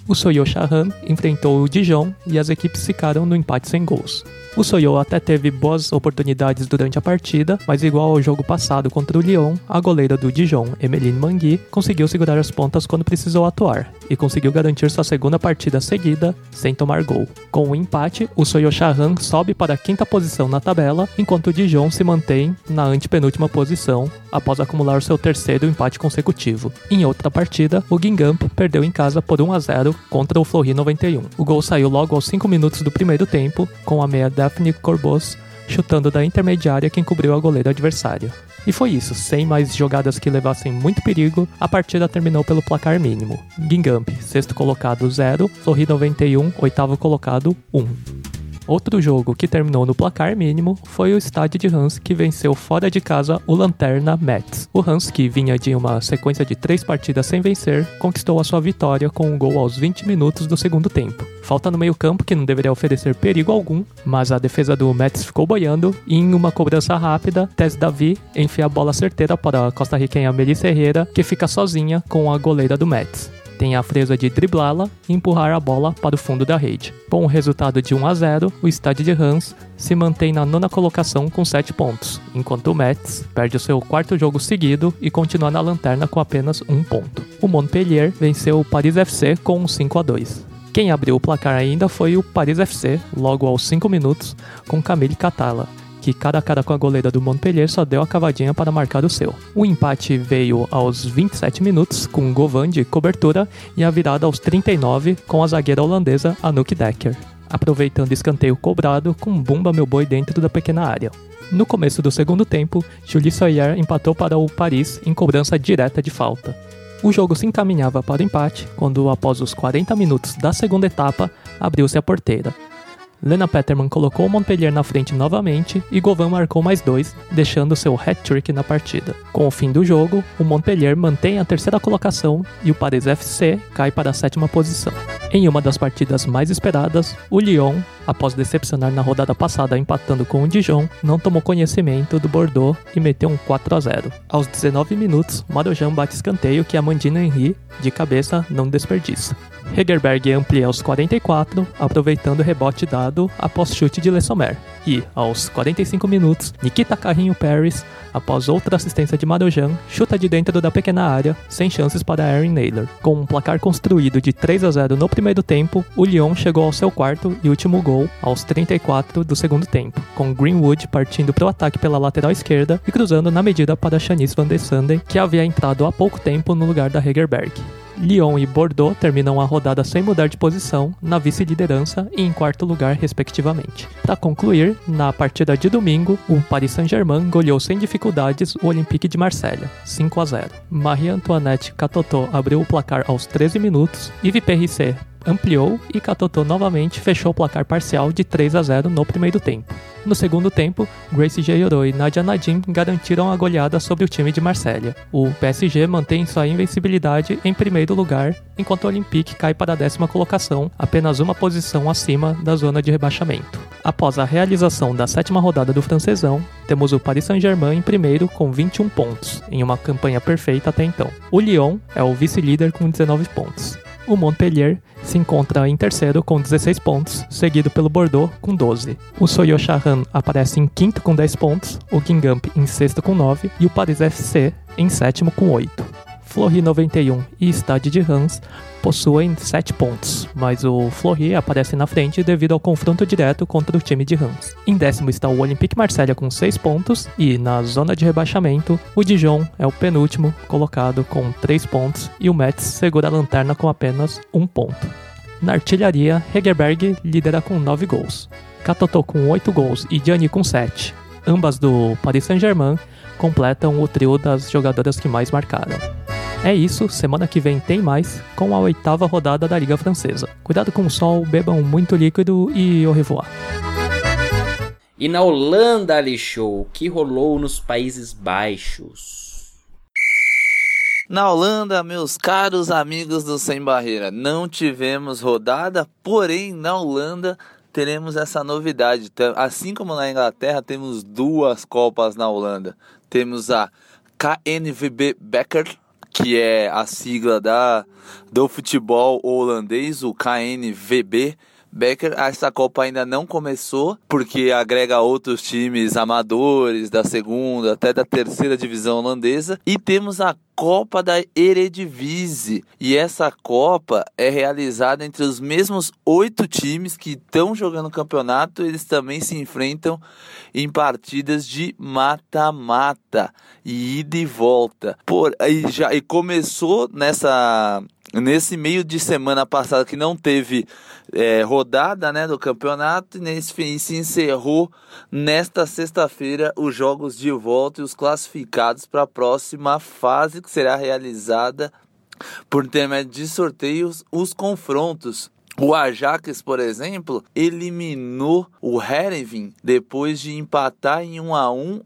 [SPEAKER 10] O Soyo Shahan enfrentou o Dijon e as equipes ficaram no empate sem gols. O Soyo até teve boas oportunidades durante a partida, mas igual ao jogo passado contra o Lyon, a goleira do Dijon, Emeline Mangui, conseguiu segurar as pontas quando precisou atuar e conseguiu garantir sua segunda partida seguida sem tomar gol. Com o empate, o Soyo Shahan sobe para a quinta posição na tabela, enquanto o Dijon se mantém na antepenúltima posição após acumular seu terceiro empate consecutivo. Em outra partida, o Guingamp perdeu em casa por 1 a 0 contra o Fleury 91. O gol saiu logo aos 5 minutos do primeiro tempo, com a meia Daphne Corbos chutando da intermediária que encobriu a goleira adversária. E foi isso, sem mais jogadas que levassem muito perigo, a partida terminou pelo placar mínimo. Guingamp, sexto colocado 0, Fleury 91, oitavo colocado 1. Outro jogo que terminou no placar mínimo foi o estádio de Hans, que venceu fora de casa o Lanterna Mets. O Hans, que vinha de uma sequência de três partidas sem vencer, conquistou a sua vitória com um gol aos 20 minutos do segundo tempo. Falta no meio-campo que não deveria oferecer perigo algum, mas a defesa do Mets ficou boiando e em uma cobrança rápida, Tess Davi enfia a bola certeira para a costarriquenha Melissa Herrera, que fica sozinha com a goleira do Mets tem a fresa de driblá-la e empurrar a bola para o fundo da rede. Com o resultado de 1 a 0, o estádio de Hans se mantém na nona colocação com 7 pontos, enquanto o Metz perde o seu quarto jogo seguido e continua na lanterna com apenas 1 ponto. O Montpellier venceu o Paris FC com um 5 a 2. Quem abriu o placar ainda foi o Paris FC, logo aos 5 minutos, com Camille Catala, que cara a cara com a goleira do Montpellier só deu a cavadinha para marcar o seu. O empate veio aos 27 minutos com Govan de cobertura e a virada aos 39 com a zagueira holandesa Anouk Decker, aproveitando escanteio cobrado com Bumba meu boi dentro da pequena área. No começo do segundo tempo, Julie Sayer empatou para o Paris em cobrança direta de falta. O jogo se encaminhava para o empate quando, após os 40 minutos da segunda etapa, abriu-se a porteira. Lena Peterman colocou o Montpellier na frente novamente e Govan marcou mais dois, deixando seu hat-trick na partida. Com o fim do jogo, o Montpellier mantém a terceira colocação e o Paris FC cai para a sétima posição. Em uma das partidas mais esperadas, o Lyon, após decepcionar na rodada passada empatando com o Dijon, não tomou conhecimento do Bordeaux e meteu um 4 a 0. Aos 19 minutos, Marojan bate escanteio que Amandine Henry, de cabeça, não desperdiça. Hegerberg amplia aos 44, aproveitando o rebote dado após chute de Le Sommer. E, aos 45 minutos, Nikita Carrinho Paris, após outra assistência de Marojan, chuta de dentro da pequena área, sem chances para Aaron Naylor. Com um placar construído de 3 a 0 no primeiro tempo, o Lyon chegou ao seu quarto e último gol aos 34 do segundo tempo, com Greenwood partindo para o ataque pela lateral esquerda e cruzando na medida para Shanice Van der Sanden, que havia entrado há pouco tempo no lugar da Hegerberg. Lyon e Bordeaux terminam a rodada sem mudar de posição, na vice-liderança e em quarto lugar, respectivamente. Para concluir, na partida de domingo, o Paris Saint-Germain goleou sem dificuldades o Olympique de Marselha, 5 a 0. Marie-Antoinette Catotô abriu o placar aos 13 minutos, Yves Perricet ampliou e Catotô novamente fechou o placar parcial de 3 a 0 no primeiro tempo. No segundo tempo, Grace Jayoro e Nadia Nadim garantiram a goleada sobre o time de Marsella. O PSG mantém sua invencibilidade em primeiro lugar, enquanto o Olympique cai para a décima colocação, apenas uma posição acima da zona de rebaixamento. Após a realização da sétima rodada do francesão, temos o Paris Saint-Germain em primeiro com 21 pontos, em uma campanha perfeita até então. O Lyon é o vice-líder com 19 pontos. O Montpellier se encontra em terceiro com 16 pontos, seguido pelo Bordeaux com 12. O Soyo Chahan aparece em quinto com 10 pontos, o Guingamp em sexto com 9 e o Paris FC em sétimo com 8. Fleury 91 e Stade de Reims possuem 7 pontos, mas o Fleury aparece na frente devido ao confronto direto contra o time de Reims. Em décimo está o Olympique Marselha com 6 pontos e na zona de rebaixamento, o Dijon é o penúltimo colocado com 3 pontos e o Metz segura a lanterna com apenas 1 ponto. Na artilharia, Hegerberg lidera com 9 gols. Catotô com 8 gols e Gianni com 7. Ambas do Paris Saint-Germain completam o trio das jogadoras que mais marcaram. É isso, semana que vem tem mais, com a oitava rodada da Liga Francesa. Cuidado com o sol, bebam muito líquido e au revoir.
[SPEAKER 1] E na Holanda, Alexou, o que rolou nos Países Baixos?
[SPEAKER 2] Na Holanda, meus caros amigos do Sem Barreira, não tivemos rodada, porém na Holanda teremos essa novidade. Assim como na Inglaterra, temos duas Copas na Holanda. Temos a KNVB Becker, que é a sigla da, do futebol holandês, o KNVB. Becker, essa Copa ainda não começou, porque agrega outros times amadores da segunda até da terceira divisão holandesa. E temos a Copa da Eredivisie. E essa Copa é realizada entre os mesmos oito times que estão jogando o campeonato. Eles também se enfrentam em partidas de mata-mata e ida e volta. Por, e, já, e começou nessa nesse meio de semana passada que não teve é, rodada né, do campeonato, e nesse fim se encerrou nesta sexta-feira os jogos de volta e os classificados para a próxima fase que será realizada por intermédio de sorteios os confrontos. O Ajax, por exemplo, eliminou o Herenveen depois de empatar em 1 a 1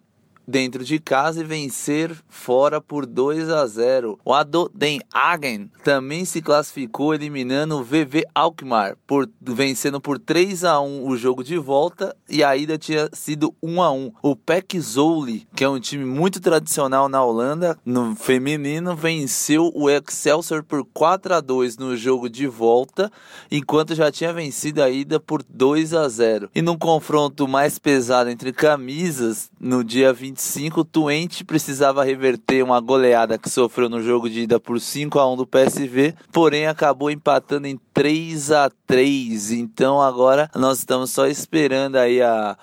[SPEAKER 2] dentro de casa e vencer fora por 2 a 0. O Ado Den Hagen também se classificou eliminando o VV Alkmaar, por, vencendo por 3 a 1 o jogo de volta e a ida tinha sido 1 a 1. O PEC Zwolle, que é um time muito tradicional na Holanda, no feminino, venceu o Excelsior por 4 a 2 no jogo de volta, enquanto já tinha vencido a ida por 2 a 0. E num confronto mais pesado entre camisas, no dia 20 25, o Twente precisava reverter uma goleada que sofreu no jogo de ida por 5 a 1 do PSV, porém acabou empatando em 3 a 3. Então agora nós estamos só esperando aí a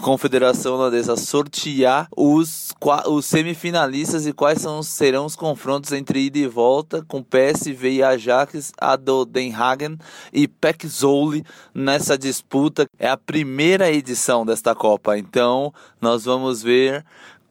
[SPEAKER 2] Confederação Holandesa sortear os, os semifinalistas e quais são, serão os confrontos entre ida e volta com PSV e Ajax, Ado e Pek nessa disputa. É a primeira edição desta Copa, então nós vamos ver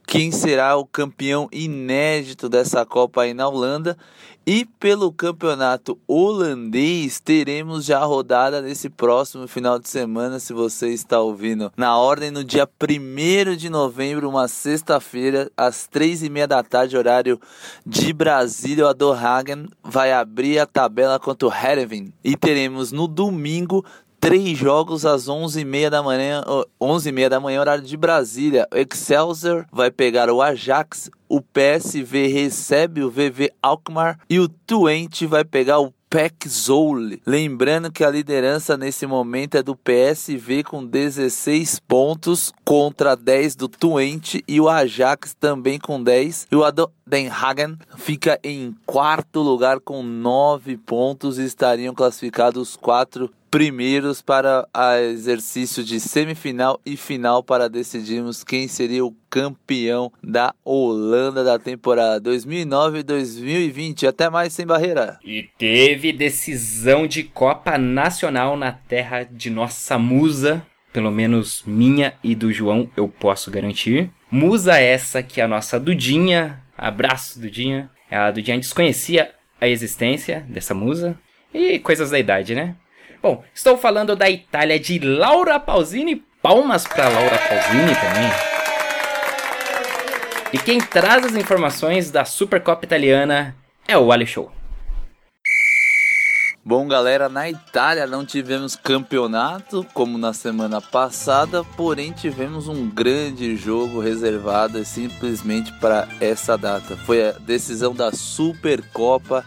[SPEAKER 2] quem será o campeão inédito dessa Copa aí na Holanda. E pelo campeonato holandês, teremos já a rodada nesse próximo final de semana. Se você está ouvindo na ordem, no dia 1 de novembro, uma sexta-feira, às três e meia da tarde, horário de Brasília. O Adorhagen vai abrir a tabela contra o Hereven. E teremos no domingo três jogos às 11h30 da manhã, 11h30 da manhã, horário de Brasília. O Excelsior vai pegar o Ajax, o PSV recebe o VV Alkmaar e o Twente vai pegar o Pek Zwolle. Lembrando que a liderança nesse momento é do PSV com 16 pontos contra 10 do Twente e o Ajax também com 10. E o Ado Den Hagen fica em quarto lugar com 9 pontos e estariam classificados os quatro primeiros para o exercício de semifinal e final para decidirmos quem seria o campeão da Holanda da temporada 2009-2020. Até mais sem barreira.
[SPEAKER 1] E teve decisão de Copa Nacional na terra de nossa musa, pelo menos minha e do João, eu posso garantir. Musa essa que é a nossa Dudinha, abraço Dudinha. A Dudinha desconhecia a existência dessa musa e coisas da idade, né? Bom, estou falando da Itália de Laura Pausini. Palmas para Laura Pausini também. E quem traz as informações da Supercopa Italiana é o Ali Show.
[SPEAKER 2] Bom, galera, na Itália não tivemos campeonato como na semana passada, porém tivemos um grande jogo reservado simplesmente para essa data. Foi a decisão da Supercopa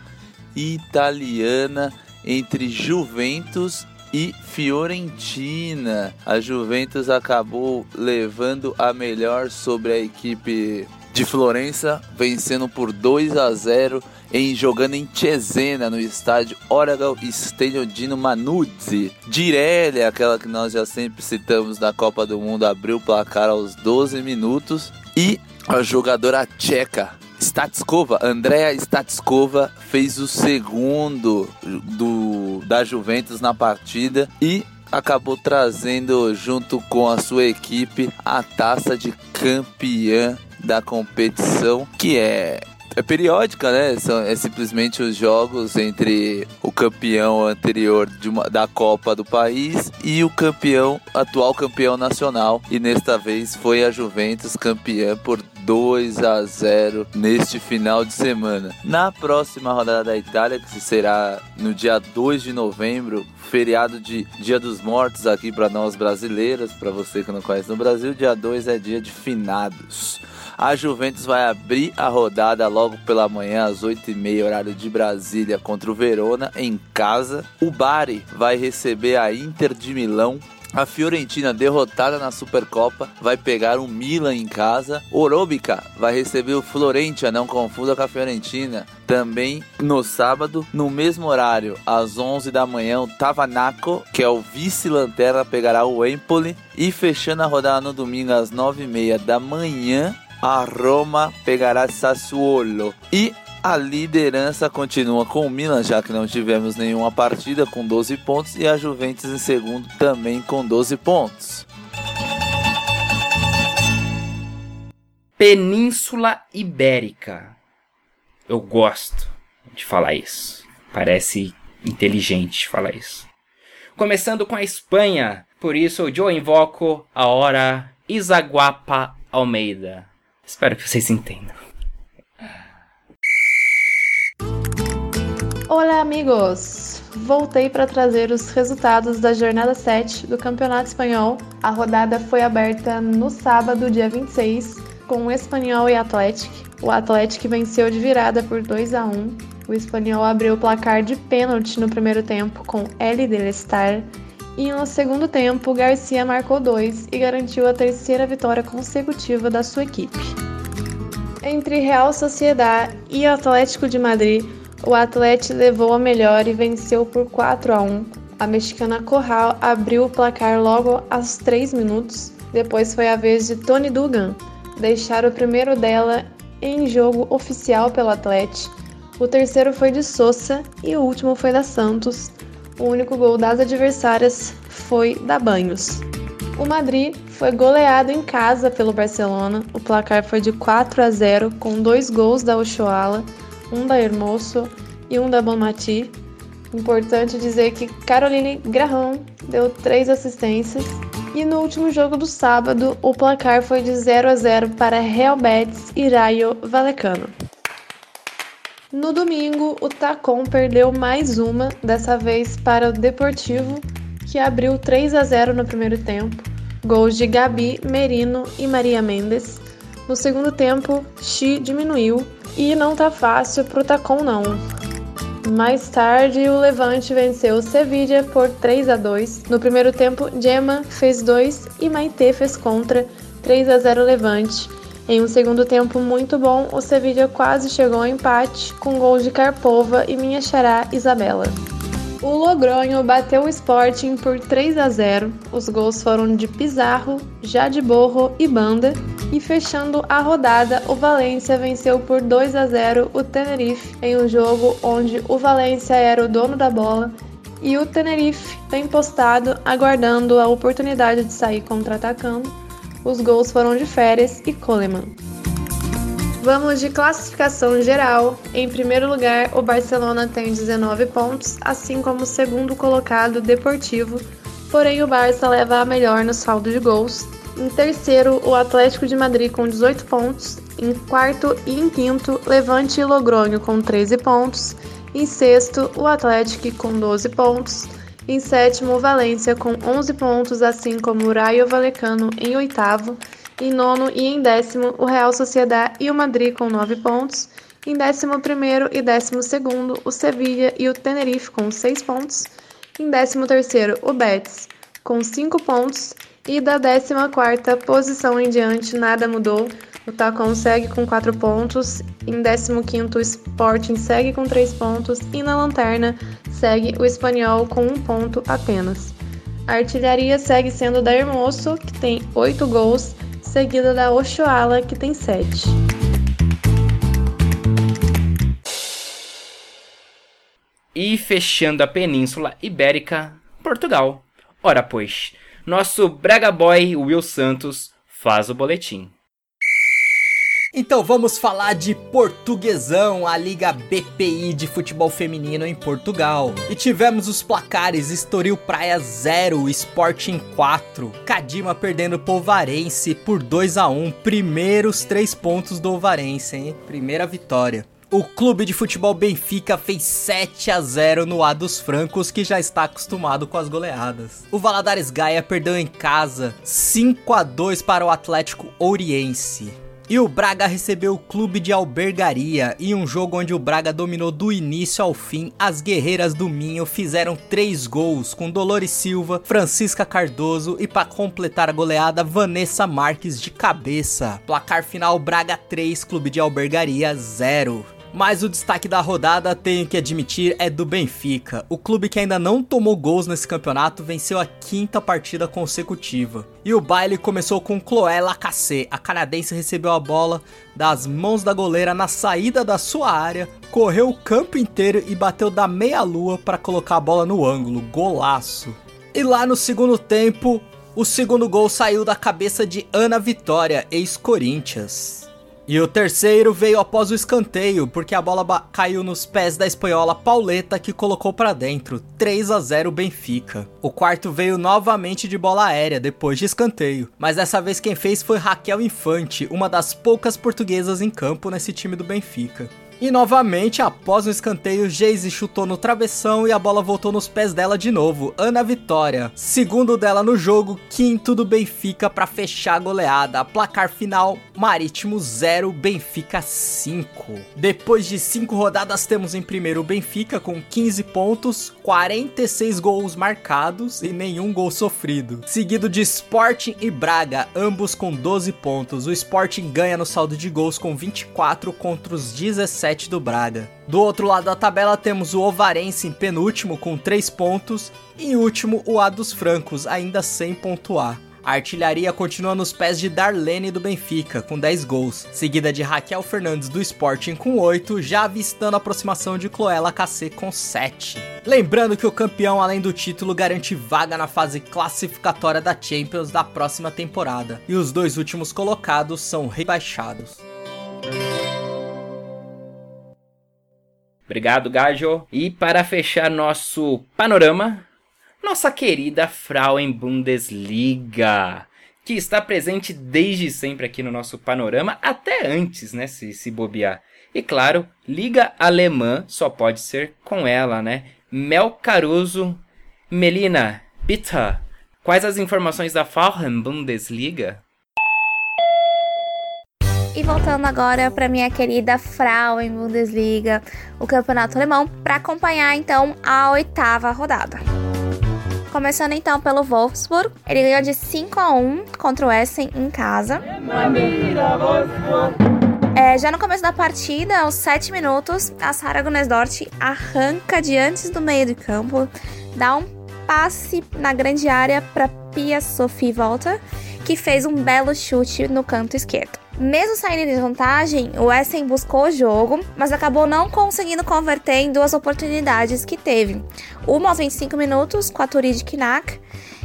[SPEAKER 2] Italiana entre Juventus e Fiorentina. A Juventus acabou levando a melhor sobre a equipe de Florença, vencendo por 2 a 0 em jogando em Cesena no estádio Oragal Stadium Dino Manuzzi. Direlli, aquela que nós já sempre citamos da Copa do Mundo, abriu o placar aos 12 minutos e a jogadora tcheca Statskova, Andrea Statskova fez o segundo do da Juventus na partida e acabou trazendo junto com a sua equipe a taça de campeã da competição, que é é periódica, né? São é simplesmente os jogos entre o campeão anterior uma, da Copa do país e o campeão atual campeão nacional. E nesta vez foi a Juventus campeã por 2 a 0 neste final de semana. Na próxima rodada da Itália, que será no dia 2 de novembro, feriado de Dia dos Mortos aqui para nós brasileiros, para você que não conhece no Brasil, dia 2 é dia de finados. A Juventus vai abrir a rodada logo pela manhã, às 8h30, horário de Brasília, contra o Verona, em casa. O Bari vai receber a Inter de Milão a Fiorentina, derrotada na Supercopa, vai pegar o Milan em casa. Orobica vai receber o Florentia, não confunda com a Fiorentina. Também no sábado, no mesmo horário, às 11 da manhã, o Tavanaco, que é o vice-lanterna, pegará o Empoli. E fechando a rodada no domingo, às 9h30 da manhã, a Roma pegará Sassuolo. E a liderança continua com o Milan, já que não tivemos nenhuma partida com 12 pontos, e a Juventus em segundo também com 12 pontos.
[SPEAKER 1] Península Ibérica. Eu gosto de falar isso. Parece inteligente falar isso. Começando com a Espanha, por isso eu invoco a hora Isaguapa Almeida. Espero que vocês entendam.
[SPEAKER 4] Olá, amigos! Voltei para trazer os resultados da jornada 7 do Campeonato Espanhol. A rodada foi aberta no sábado, dia 26, com o Espanhol e Atlético. O Atlético venceu de virada por 2 a 1. O Espanhol abriu o placar de pênalti no primeiro tempo com L. Delestar e no segundo tempo Garcia marcou dois e garantiu a terceira vitória consecutiva da sua equipe. Entre Real Sociedade e Atlético de Madrid, o Atlético levou a melhor e venceu por 4 a 1. A mexicana Corral abriu o placar logo aos 3 minutos. Depois foi a vez de Tony Dugan deixar o primeiro dela em jogo oficial pelo Atlético. O terceiro foi de Sousa e o último foi da Santos. O único gol das adversárias foi da Banhos. O Madrid foi goleado em casa pelo Barcelona. O placar foi de 4 a 0, com dois gols da Ochoala, um da Hermoso e um da Bonmati. Importante dizer que Caroline Graham deu três assistências. E no último jogo do sábado, o placar foi de 0 a 0 para Real Betis e Rayo Vallecano. No domingo, o Tacon perdeu mais uma, dessa vez para o Deportivo, que abriu 3 a 0 no primeiro tempo. Gols de Gabi, Merino e Maria Mendes. No segundo tempo, Xi diminuiu e não tá fácil pro Tacon não. Mais tarde, o Levante venceu o Sevilla por 3 a 2. No primeiro tempo, Gemma fez 2 e Maite fez contra 3 a 0 Levante. Em um segundo tempo muito bom, o Sevilla quase chegou ao empate com gols de Karpova e minha xará Isabela. O Logronho bateu o Sporting por 3 a 0. Os gols foram de Pizarro, Jade Borro e Banda. E fechando a rodada, o Valência venceu por 2 a 0 o Tenerife em um jogo onde o Valência era o dono da bola e o Tenerife bem postado, aguardando a oportunidade de sair contra-atacando. Os gols foram de Férias e Coleman. Vamos de classificação geral. Em primeiro lugar, o Barcelona tem 19 pontos, assim como o segundo colocado, Deportivo. Porém, o Barça leva a melhor no saldo de gols. Em terceiro, o Atlético de Madrid com 18 pontos. Em quarto e em quinto, Levante e Logronho com 13 pontos. Em sexto, o Atlético com 12 pontos. Em sétimo, Valência com 11 pontos, assim como o Rayo Vallecano em oitavo. Em nono e em décimo, o Real Sociedad e o Madrid com 9 pontos. Em décimo primeiro e décimo segundo, o Sevilla e o Tenerife com 6 pontos. Em décimo terceiro, o Betis com 5 pontos. E da décima quarta posição em diante, nada mudou. O Tacon segue com 4 pontos. Em décimo quinto, o Sporting segue com 3 pontos. E na lanterna, segue o Espanhol com 1 ponto apenas. A artilharia segue sendo da Hermoso, que tem 8 gols, seguida da Ochoala, que tem 7.
[SPEAKER 1] E fechando a Península Ibérica, Portugal. Ora pois, nosso Braga Boy Will Santos faz o boletim.
[SPEAKER 7] Então vamos falar de Portuguesão, a Liga BPI de futebol feminino em Portugal. E tivemos os placares Estoril Praia 0, Sporting 4, Cadima perdendo pro Ovarense por 2 a 1 primeiros 3 pontos do Ovarense, hein? Primeira vitória. O clube de futebol Benfica fez 7 a 0 no A dos Francos, que já está acostumado com as goleadas. O Valadares Gaia perdeu em casa 5 a 2 para o Atlético Oriense. E o Braga recebeu o clube de albergaria em um jogo onde o Braga dominou do início ao fim. As guerreiras do Minho fizeram três gols com Dolores Silva, Francisca Cardoso e para completar a goleada Vanessa Marques de cabeça. Placar final Braga 3, clube de albergaria 0. Mas o destaque da rodada, tenho que admitir, é do Benfica. O clube que ainda não tomou gols nesse campeonato venceu a quinta partida consecutiva. E o baile começou com Chloé Lacassé. A canadense recebeu a bola das mãos da goleira na saída da sua área, correu o campo inteiro e bateu da meia-lua para colocar a bola no ângulo. Golaço. E lá no segundo tempo, o segundo gol saiu da cabeça de Ana Vitória, ex-Corinthians. E o terceiro veio após o escanteio, porque a bola caiu nos pés da espanhola Pauleta que colocou para dentro, 3 a 0 Benfica. O quarto veio novamente de bola aérea depois de escanteio, mas dessa vez quem fez foi Raquel Infante, uma das poucas portuguesas em campo nesse time do Benfica. E novamente, após um escanteio, Geise chutou no travessão e a bola voltou nos pés dela de novo. Ana Vitória, segundo dela no jogo, quinto do Benfica para fechar a goleada. Placar final: Marítimo 0, Benfica 5. Depois de cinco rodadas, temos em primeiro o Benfica com 15 pontos, 46 gols marcados e nenhum gol sofrido. Seguido de Sporting e Braga, ambos com 12 pontos. O Sporting ganha no saldo de gols com 24 contra os 17 do Braga. Do outro lado da tabela temos o Ovarense em penúltimo com 3 pontos e em último o A dos Francos, ainda sem pontuar. A artilharia continua nos pés de Darlene do Benfica, com 10 gols, seguida de Raquel Fernandes do Sporting com 8, já avistando a aproximação de Cloela KC com 7. Lembrando que o campeão, além do título, garante vaga na fase classificatória da Champions da próxima temporada. E os dois últimos colocados são rebaixados.
[SPEAKER 1] Obrigado, Gajo. E para fechar nosso panorama, nossa querida Frauen Bundesliga, que está presente desde sempre aqui no nosso panorama, até antes, né, se, se bobear. E claro, Liga Alemã só pode ser com ela, né? Mel Caruso. Melina, bitte, quais as informações da Frauen Bundesliga?
[SPEAKER 9] E voltando agora para minha querida Frauen Bundesliga, o campeonato alemão, para acompanhar então a oitava rodada. Começando então pelo Wolfsburg, ele ganhou de 5 a 1 contra o Essen em casa. É, já no começo da partida, aos 7 minutos, a Sara Gunesdort arranca de antes do meio de campo, dá um passe na grande área para Pia Sophie Volta, que fez um belo chute no canto esquerdo. Mesmo saindo de vantagem, o Essen buscou o jogo, mas acabou não conseguindo converter em duas oportunidades que teve. Uma aos 25 minutos com a Turid Knack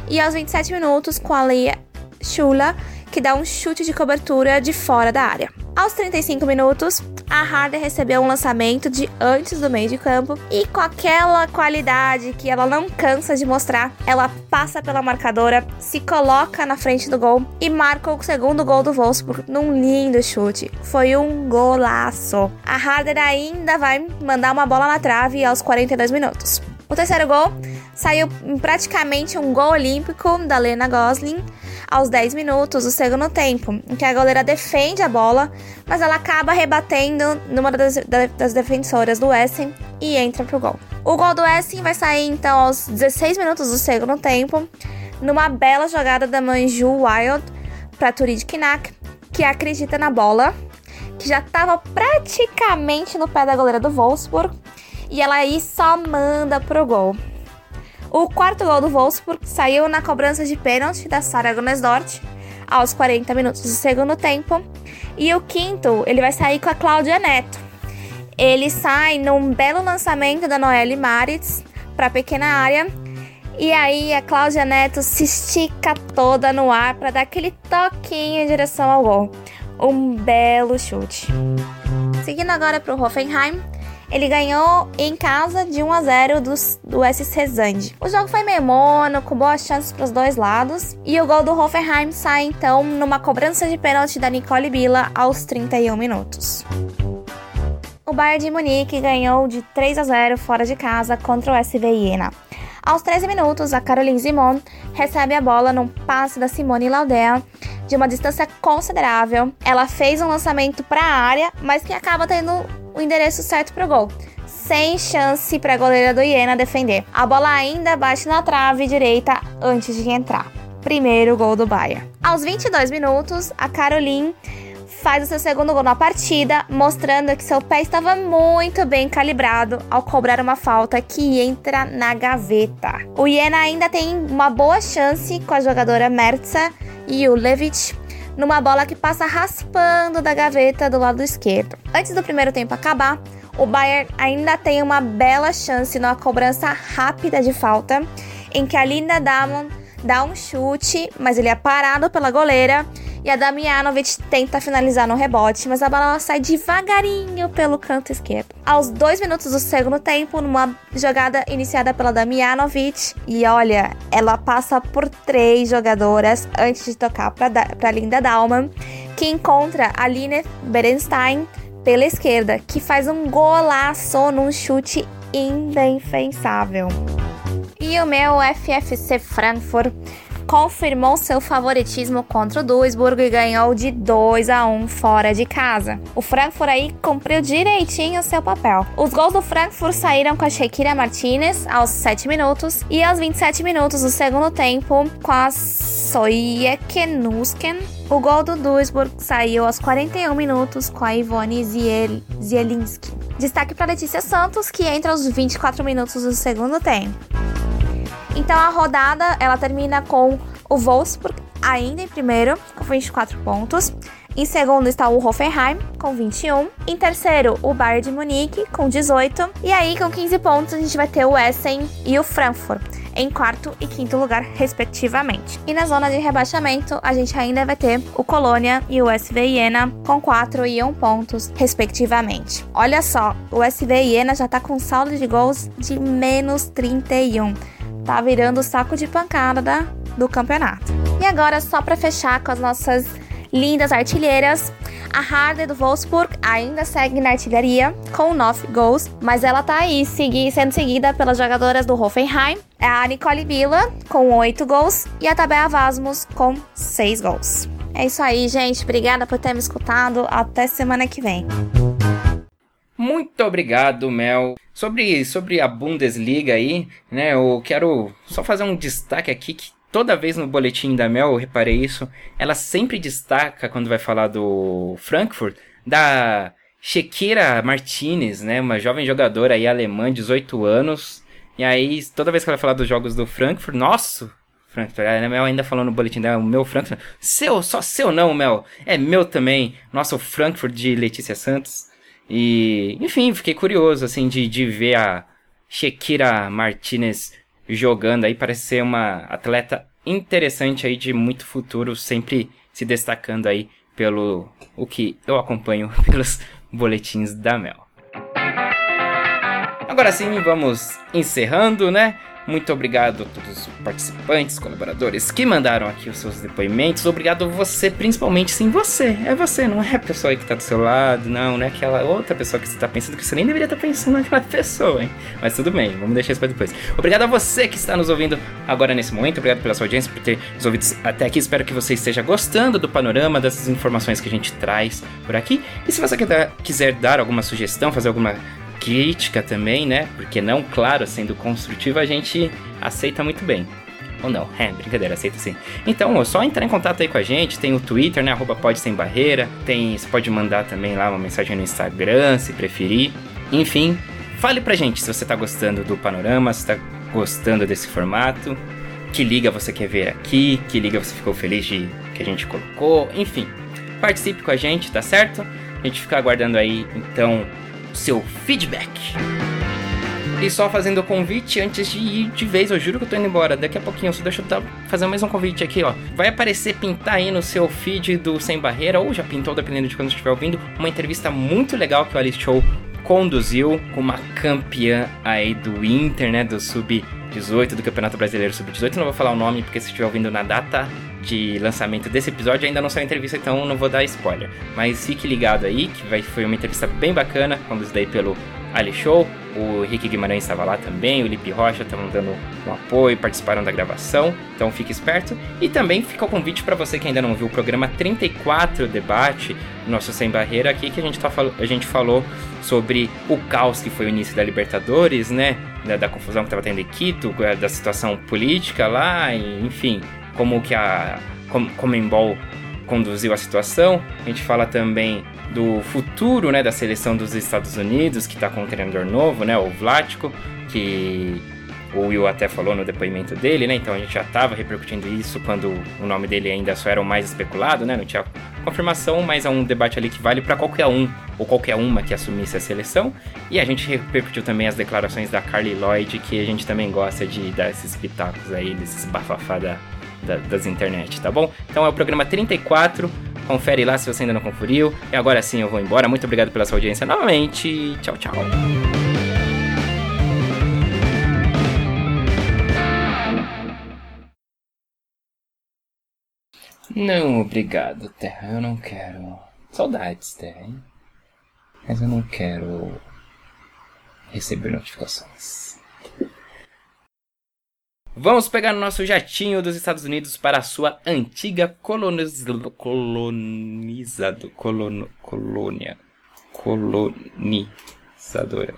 [SPEAKER 9] e aos 27 minutos com a Leia Schula, que dá um chute de cobertura de fora da área. Aos 35 minutos, a Harder recebeu um lançamento de antes do meio de campo e com aquela qualidade que ela não cansa de mostrar, ela passa pela marcadora, se coloca na frente do gol e marca o segundo gol do Wolfsburg num lindo chute. Foi um golaço. A Harder ainda vai mandar uma bola na trave aos 42 minutos. O terceiro gol saiu praticamente um gol olímpico da Lena Gosling aos 10 minutos do segundo tempo, em que a goleira defende a bola, mas ela acaba rebatendo numa das, das defensoras do Essen e entra pro gol. O gol do Essen vai sair então aos 16 minutos do segundo tempo, numa bela jogada da Manju Wild para Turid Knack, que acredita na bola, que já estava praticamente no pé da goleira do Wolfsburg, e ela aí só manda pro gol. O quarto gol do Wolfsburg saiu na cobrança de pênalti da Sara Gunesdort aos 40 minutos do segundo tempo. E o quinto, ele vai sair com a Cláudia Neto. Ele sai num belo lançamento da Noelle Maritz para pequena área. E aí a Cláudia Neto se estica toda no ar para dar aquele toquinho em direção ao gol. Um belo chute. Seguindo agora para o Hoffenheim, ele ganhou em casa de 1 a 0 do, do SC Zand. O jogo foi meio com boas chances para os dois lados, e o gol do Hoffenheim sai então numa cobrança de pênalti da Nicole Bila aos 31 minutos. O Bayern de Munique ganhou de 3 a 0 fora de casa contra o SV Iena. Aos 13 minutos, a Caroline Simon recebe a bola num passe da Simone Laudea de uma distância considerável. Ela fez um lançamento para a área, mas que acaba tendo o endereço certo para o gol. Sem chance para a goleira do Iena defender. A bola ainda bate na trave direita antes de entrar. Primeiro gol do Bayern. Aos 22 minutos, a Caroline faz o seu segundo gol na partida, mostrando que seu pé estava muito bem calibrado ao cobrar uma falta que entra na gaveta. O Iena ainda tem uma boa chance com a jogadora Mertza e o numa bola que passa raspando da gaveta do lado esquerdo. Antes do primeiro tempo acabar, o Bayern ainda tem uma bela chance numa cobrança rápida de falta, em que a Linda Damon dá um chute, mas ele é parado pela goleira e a Damianovic tenta finalizar no rebote, mas a bola sai devagarinho pelo canto esquerdo. Aos dois minutos do segundo tempo, numa jogada iniciada pela Damianovic, e olha, ela passa por três jogadoras antes de tocar para Linda Dalman, que encontra a Line Berenstein pela esquerda, que faz um golaço num chute indefensável. E o meu FFC Frankfurt confirmou seu favoritismo contra o Duisburg e ganhou de 2 a 1 fora de casa. O Frankfurt aí cumpriu direitinho seu papel. Os gols do Frankfurt saíram com a Shakira Martinez aos 7 minutos e aos 27 minutos do segundo tempo com a Soyekenusken. O gol do Duisburg saiu aos 41 minutos com a Ivone Ziel Zielinski. Destaque para Letícia Santos, que entra aos 24 minutos do segundo tempo. Então a rodada ela termina com o Wolfsburg ainda em primeiro, com 24 pontos. Em segundo está o Hoffenheim, com 21. Em terceiro, o Bayern de Munique, com 18. E aí, com 15 pontos, a gente vai ter o Essen e o Frankfurt, em quarto e quinto lugar, respectivamente. E na zona de rebaixamento, a gente ainda vai ter o Colônia e o SV Iena, com 4 e 1 pontos, respectivamente. Olha só, o SV Iena já tá com saldo de gols de menos 31. Tá virando o saco de pancada do campeonato. E agora, só para fechar com as nossas lindas artilheiras. A Harder do Wolfsburg ainda segue na artilharia com 9 gols, mas ela tá aí segui sendo seguida pelas jogadoras do Hoffenheim, a Nicole Villa com 8 gols e a Tabea Vasmus com 6 gols. É isso aí, gente. Obrigada por ter me escutado. Até semana que vem.
[SPEAKER 1] Muito obrigado, Mel. Sobre, sobre a Bundesliga aí, né? Eu quero só fazer um destaque aqui que toda vez no boletim da Mel, eu reparei isso, ela sempre destaca, quando vai falar do Frankfurt, da Shekira Martinez, né? Uma jovem jogadora aí alemã, 18 anos. E aí, toda vez que ela fala dos jogos do Frankfurt, nossa, Frankfurt, a Mel ainda falou no boletim dela, o meu Frankfurt, seu, só seu não, Mel, é meu também, nosso Frankfurt de Letícia Santos. E, enfim, fiquei curioso, assim, de, de ver a Shekira Martinez jogando aí, parece ser uma atleta interessante aí de muito futuro, sempre se destacando aí pelo o que eu acompanho pelos boletins da Mel. Agora sim, vamos encerrando, né? Muito obrigado a todos os participantes, colaboradores que mandaram aqui os seus depoimentos. Obrigado a você, principalmente sim você. É você, não é a pessoa que tá do seu lado, não, não é aquela outra pessoa que você tá pensando que você nem deveria estar tá pensando naquela pessoa, hein? Mas tudo bem, vamos deixar isso pra depois. Obrigado a você que está nos ouvindo agora nesse momento. Obrigado pela sua audiência, por ter nos ouvido até aqui. Espero que você esteja gostando do panorama, dessas informações que a gente traz por aqui. E se você quiser dar alguma sugestão, fazer alguma crítica também, né? Porque não, claro, sendo construtiva, a gente aceita muito bem. Ou não, é, brincadeira, aceita sim. Então, é só entrar em contato aí com a gente, tem o Twitter, né, arroba pode sem barreira, tem, você pode mandar também lá uma mensagem no Instagram, se preferir. Enfim, fale pra gente se você tá gostando do panorama, se tá gostando desse formato, que liga você quer ver aqui, que liga você ficou feliz de que a gente colocou, enfim. Participe com a gente, tá certo? A gente fica aguardando aí, então, seu feedback. E só fazendo o convite antes de ir de vez, eu juro que eu tô indo embora. Daqui a pouquinho, só deixa eu fazer mais um convite aqui, ó. Vai aparecer pintar aí no seu feed do Sem Barreira, ou já pintou, dependendo de quando estiver ouvindo, uma entrevista muito legal que o Alice Show conduziu com uma campeã aí do Inter, né? Do Sub-18, do Campeonato Brasileiro Sub-18. Não vou falar o nome porque se estiver ouvindo na data de lançamento desse episódio ainda não saiu a entrevista, então não vou dar spoiler. Mas fique ligado aí, que vai, foi uma entrevista bem bacana, conduzida aí pelo Ali Show. O Henrique Guimarães estava lá também, o Lipe Rocha estavam dando um apoio, participaram da gravação, então fique esperto. E também fica o convite para você que ainda não viu o programa 34 Debate, nosso Sem Barreira aqui, que a gente, tá, a gente falou sobre o caos que foi o início da Libertadores, né? Da, da confusão que estava tendo em Quito, da situação política lá, enfim, como que a Comembol conduziu a situação. A gente fala também do futuro né, da seleção dos Estados Unidos, que está com um treinador novo, né, o Vlático, que o Will até falou no depoimento dele, né? Então a gente já estava repercutindo isso quando o nome dele ainda só era o mais especulado, né? Não tinha confirmação, mas é um debate ali que vale para qualquer um ou qualquer uma que assumisse a seleção. E a gente repercutiu também as declarações da Carly Lloyd, que a gente também gosta de dar esses pitacos aí, desses bafafá da, da, das internet, tá bom? Então é o programa 34. Confere lá se você ainda não conferiu. E agora sim eu vou embora. Muito obrigado pela sua audiência novamente. Tchau, tchau. Não, obrigado, Terra. Eu não quero. Saudades, Terra, hein? Mas eu não quero receber notificações. Vamos pegar nosso jatinho dos Estados Unidos para a sua antiga coloniz... colonizado colon... colônia colonizadora.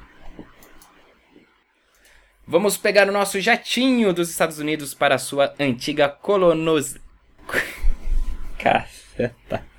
[SPEAKER 1] Vamos pegar o nosso jatinho dos Estados Unidos para a sua antiga colonos... Caceta.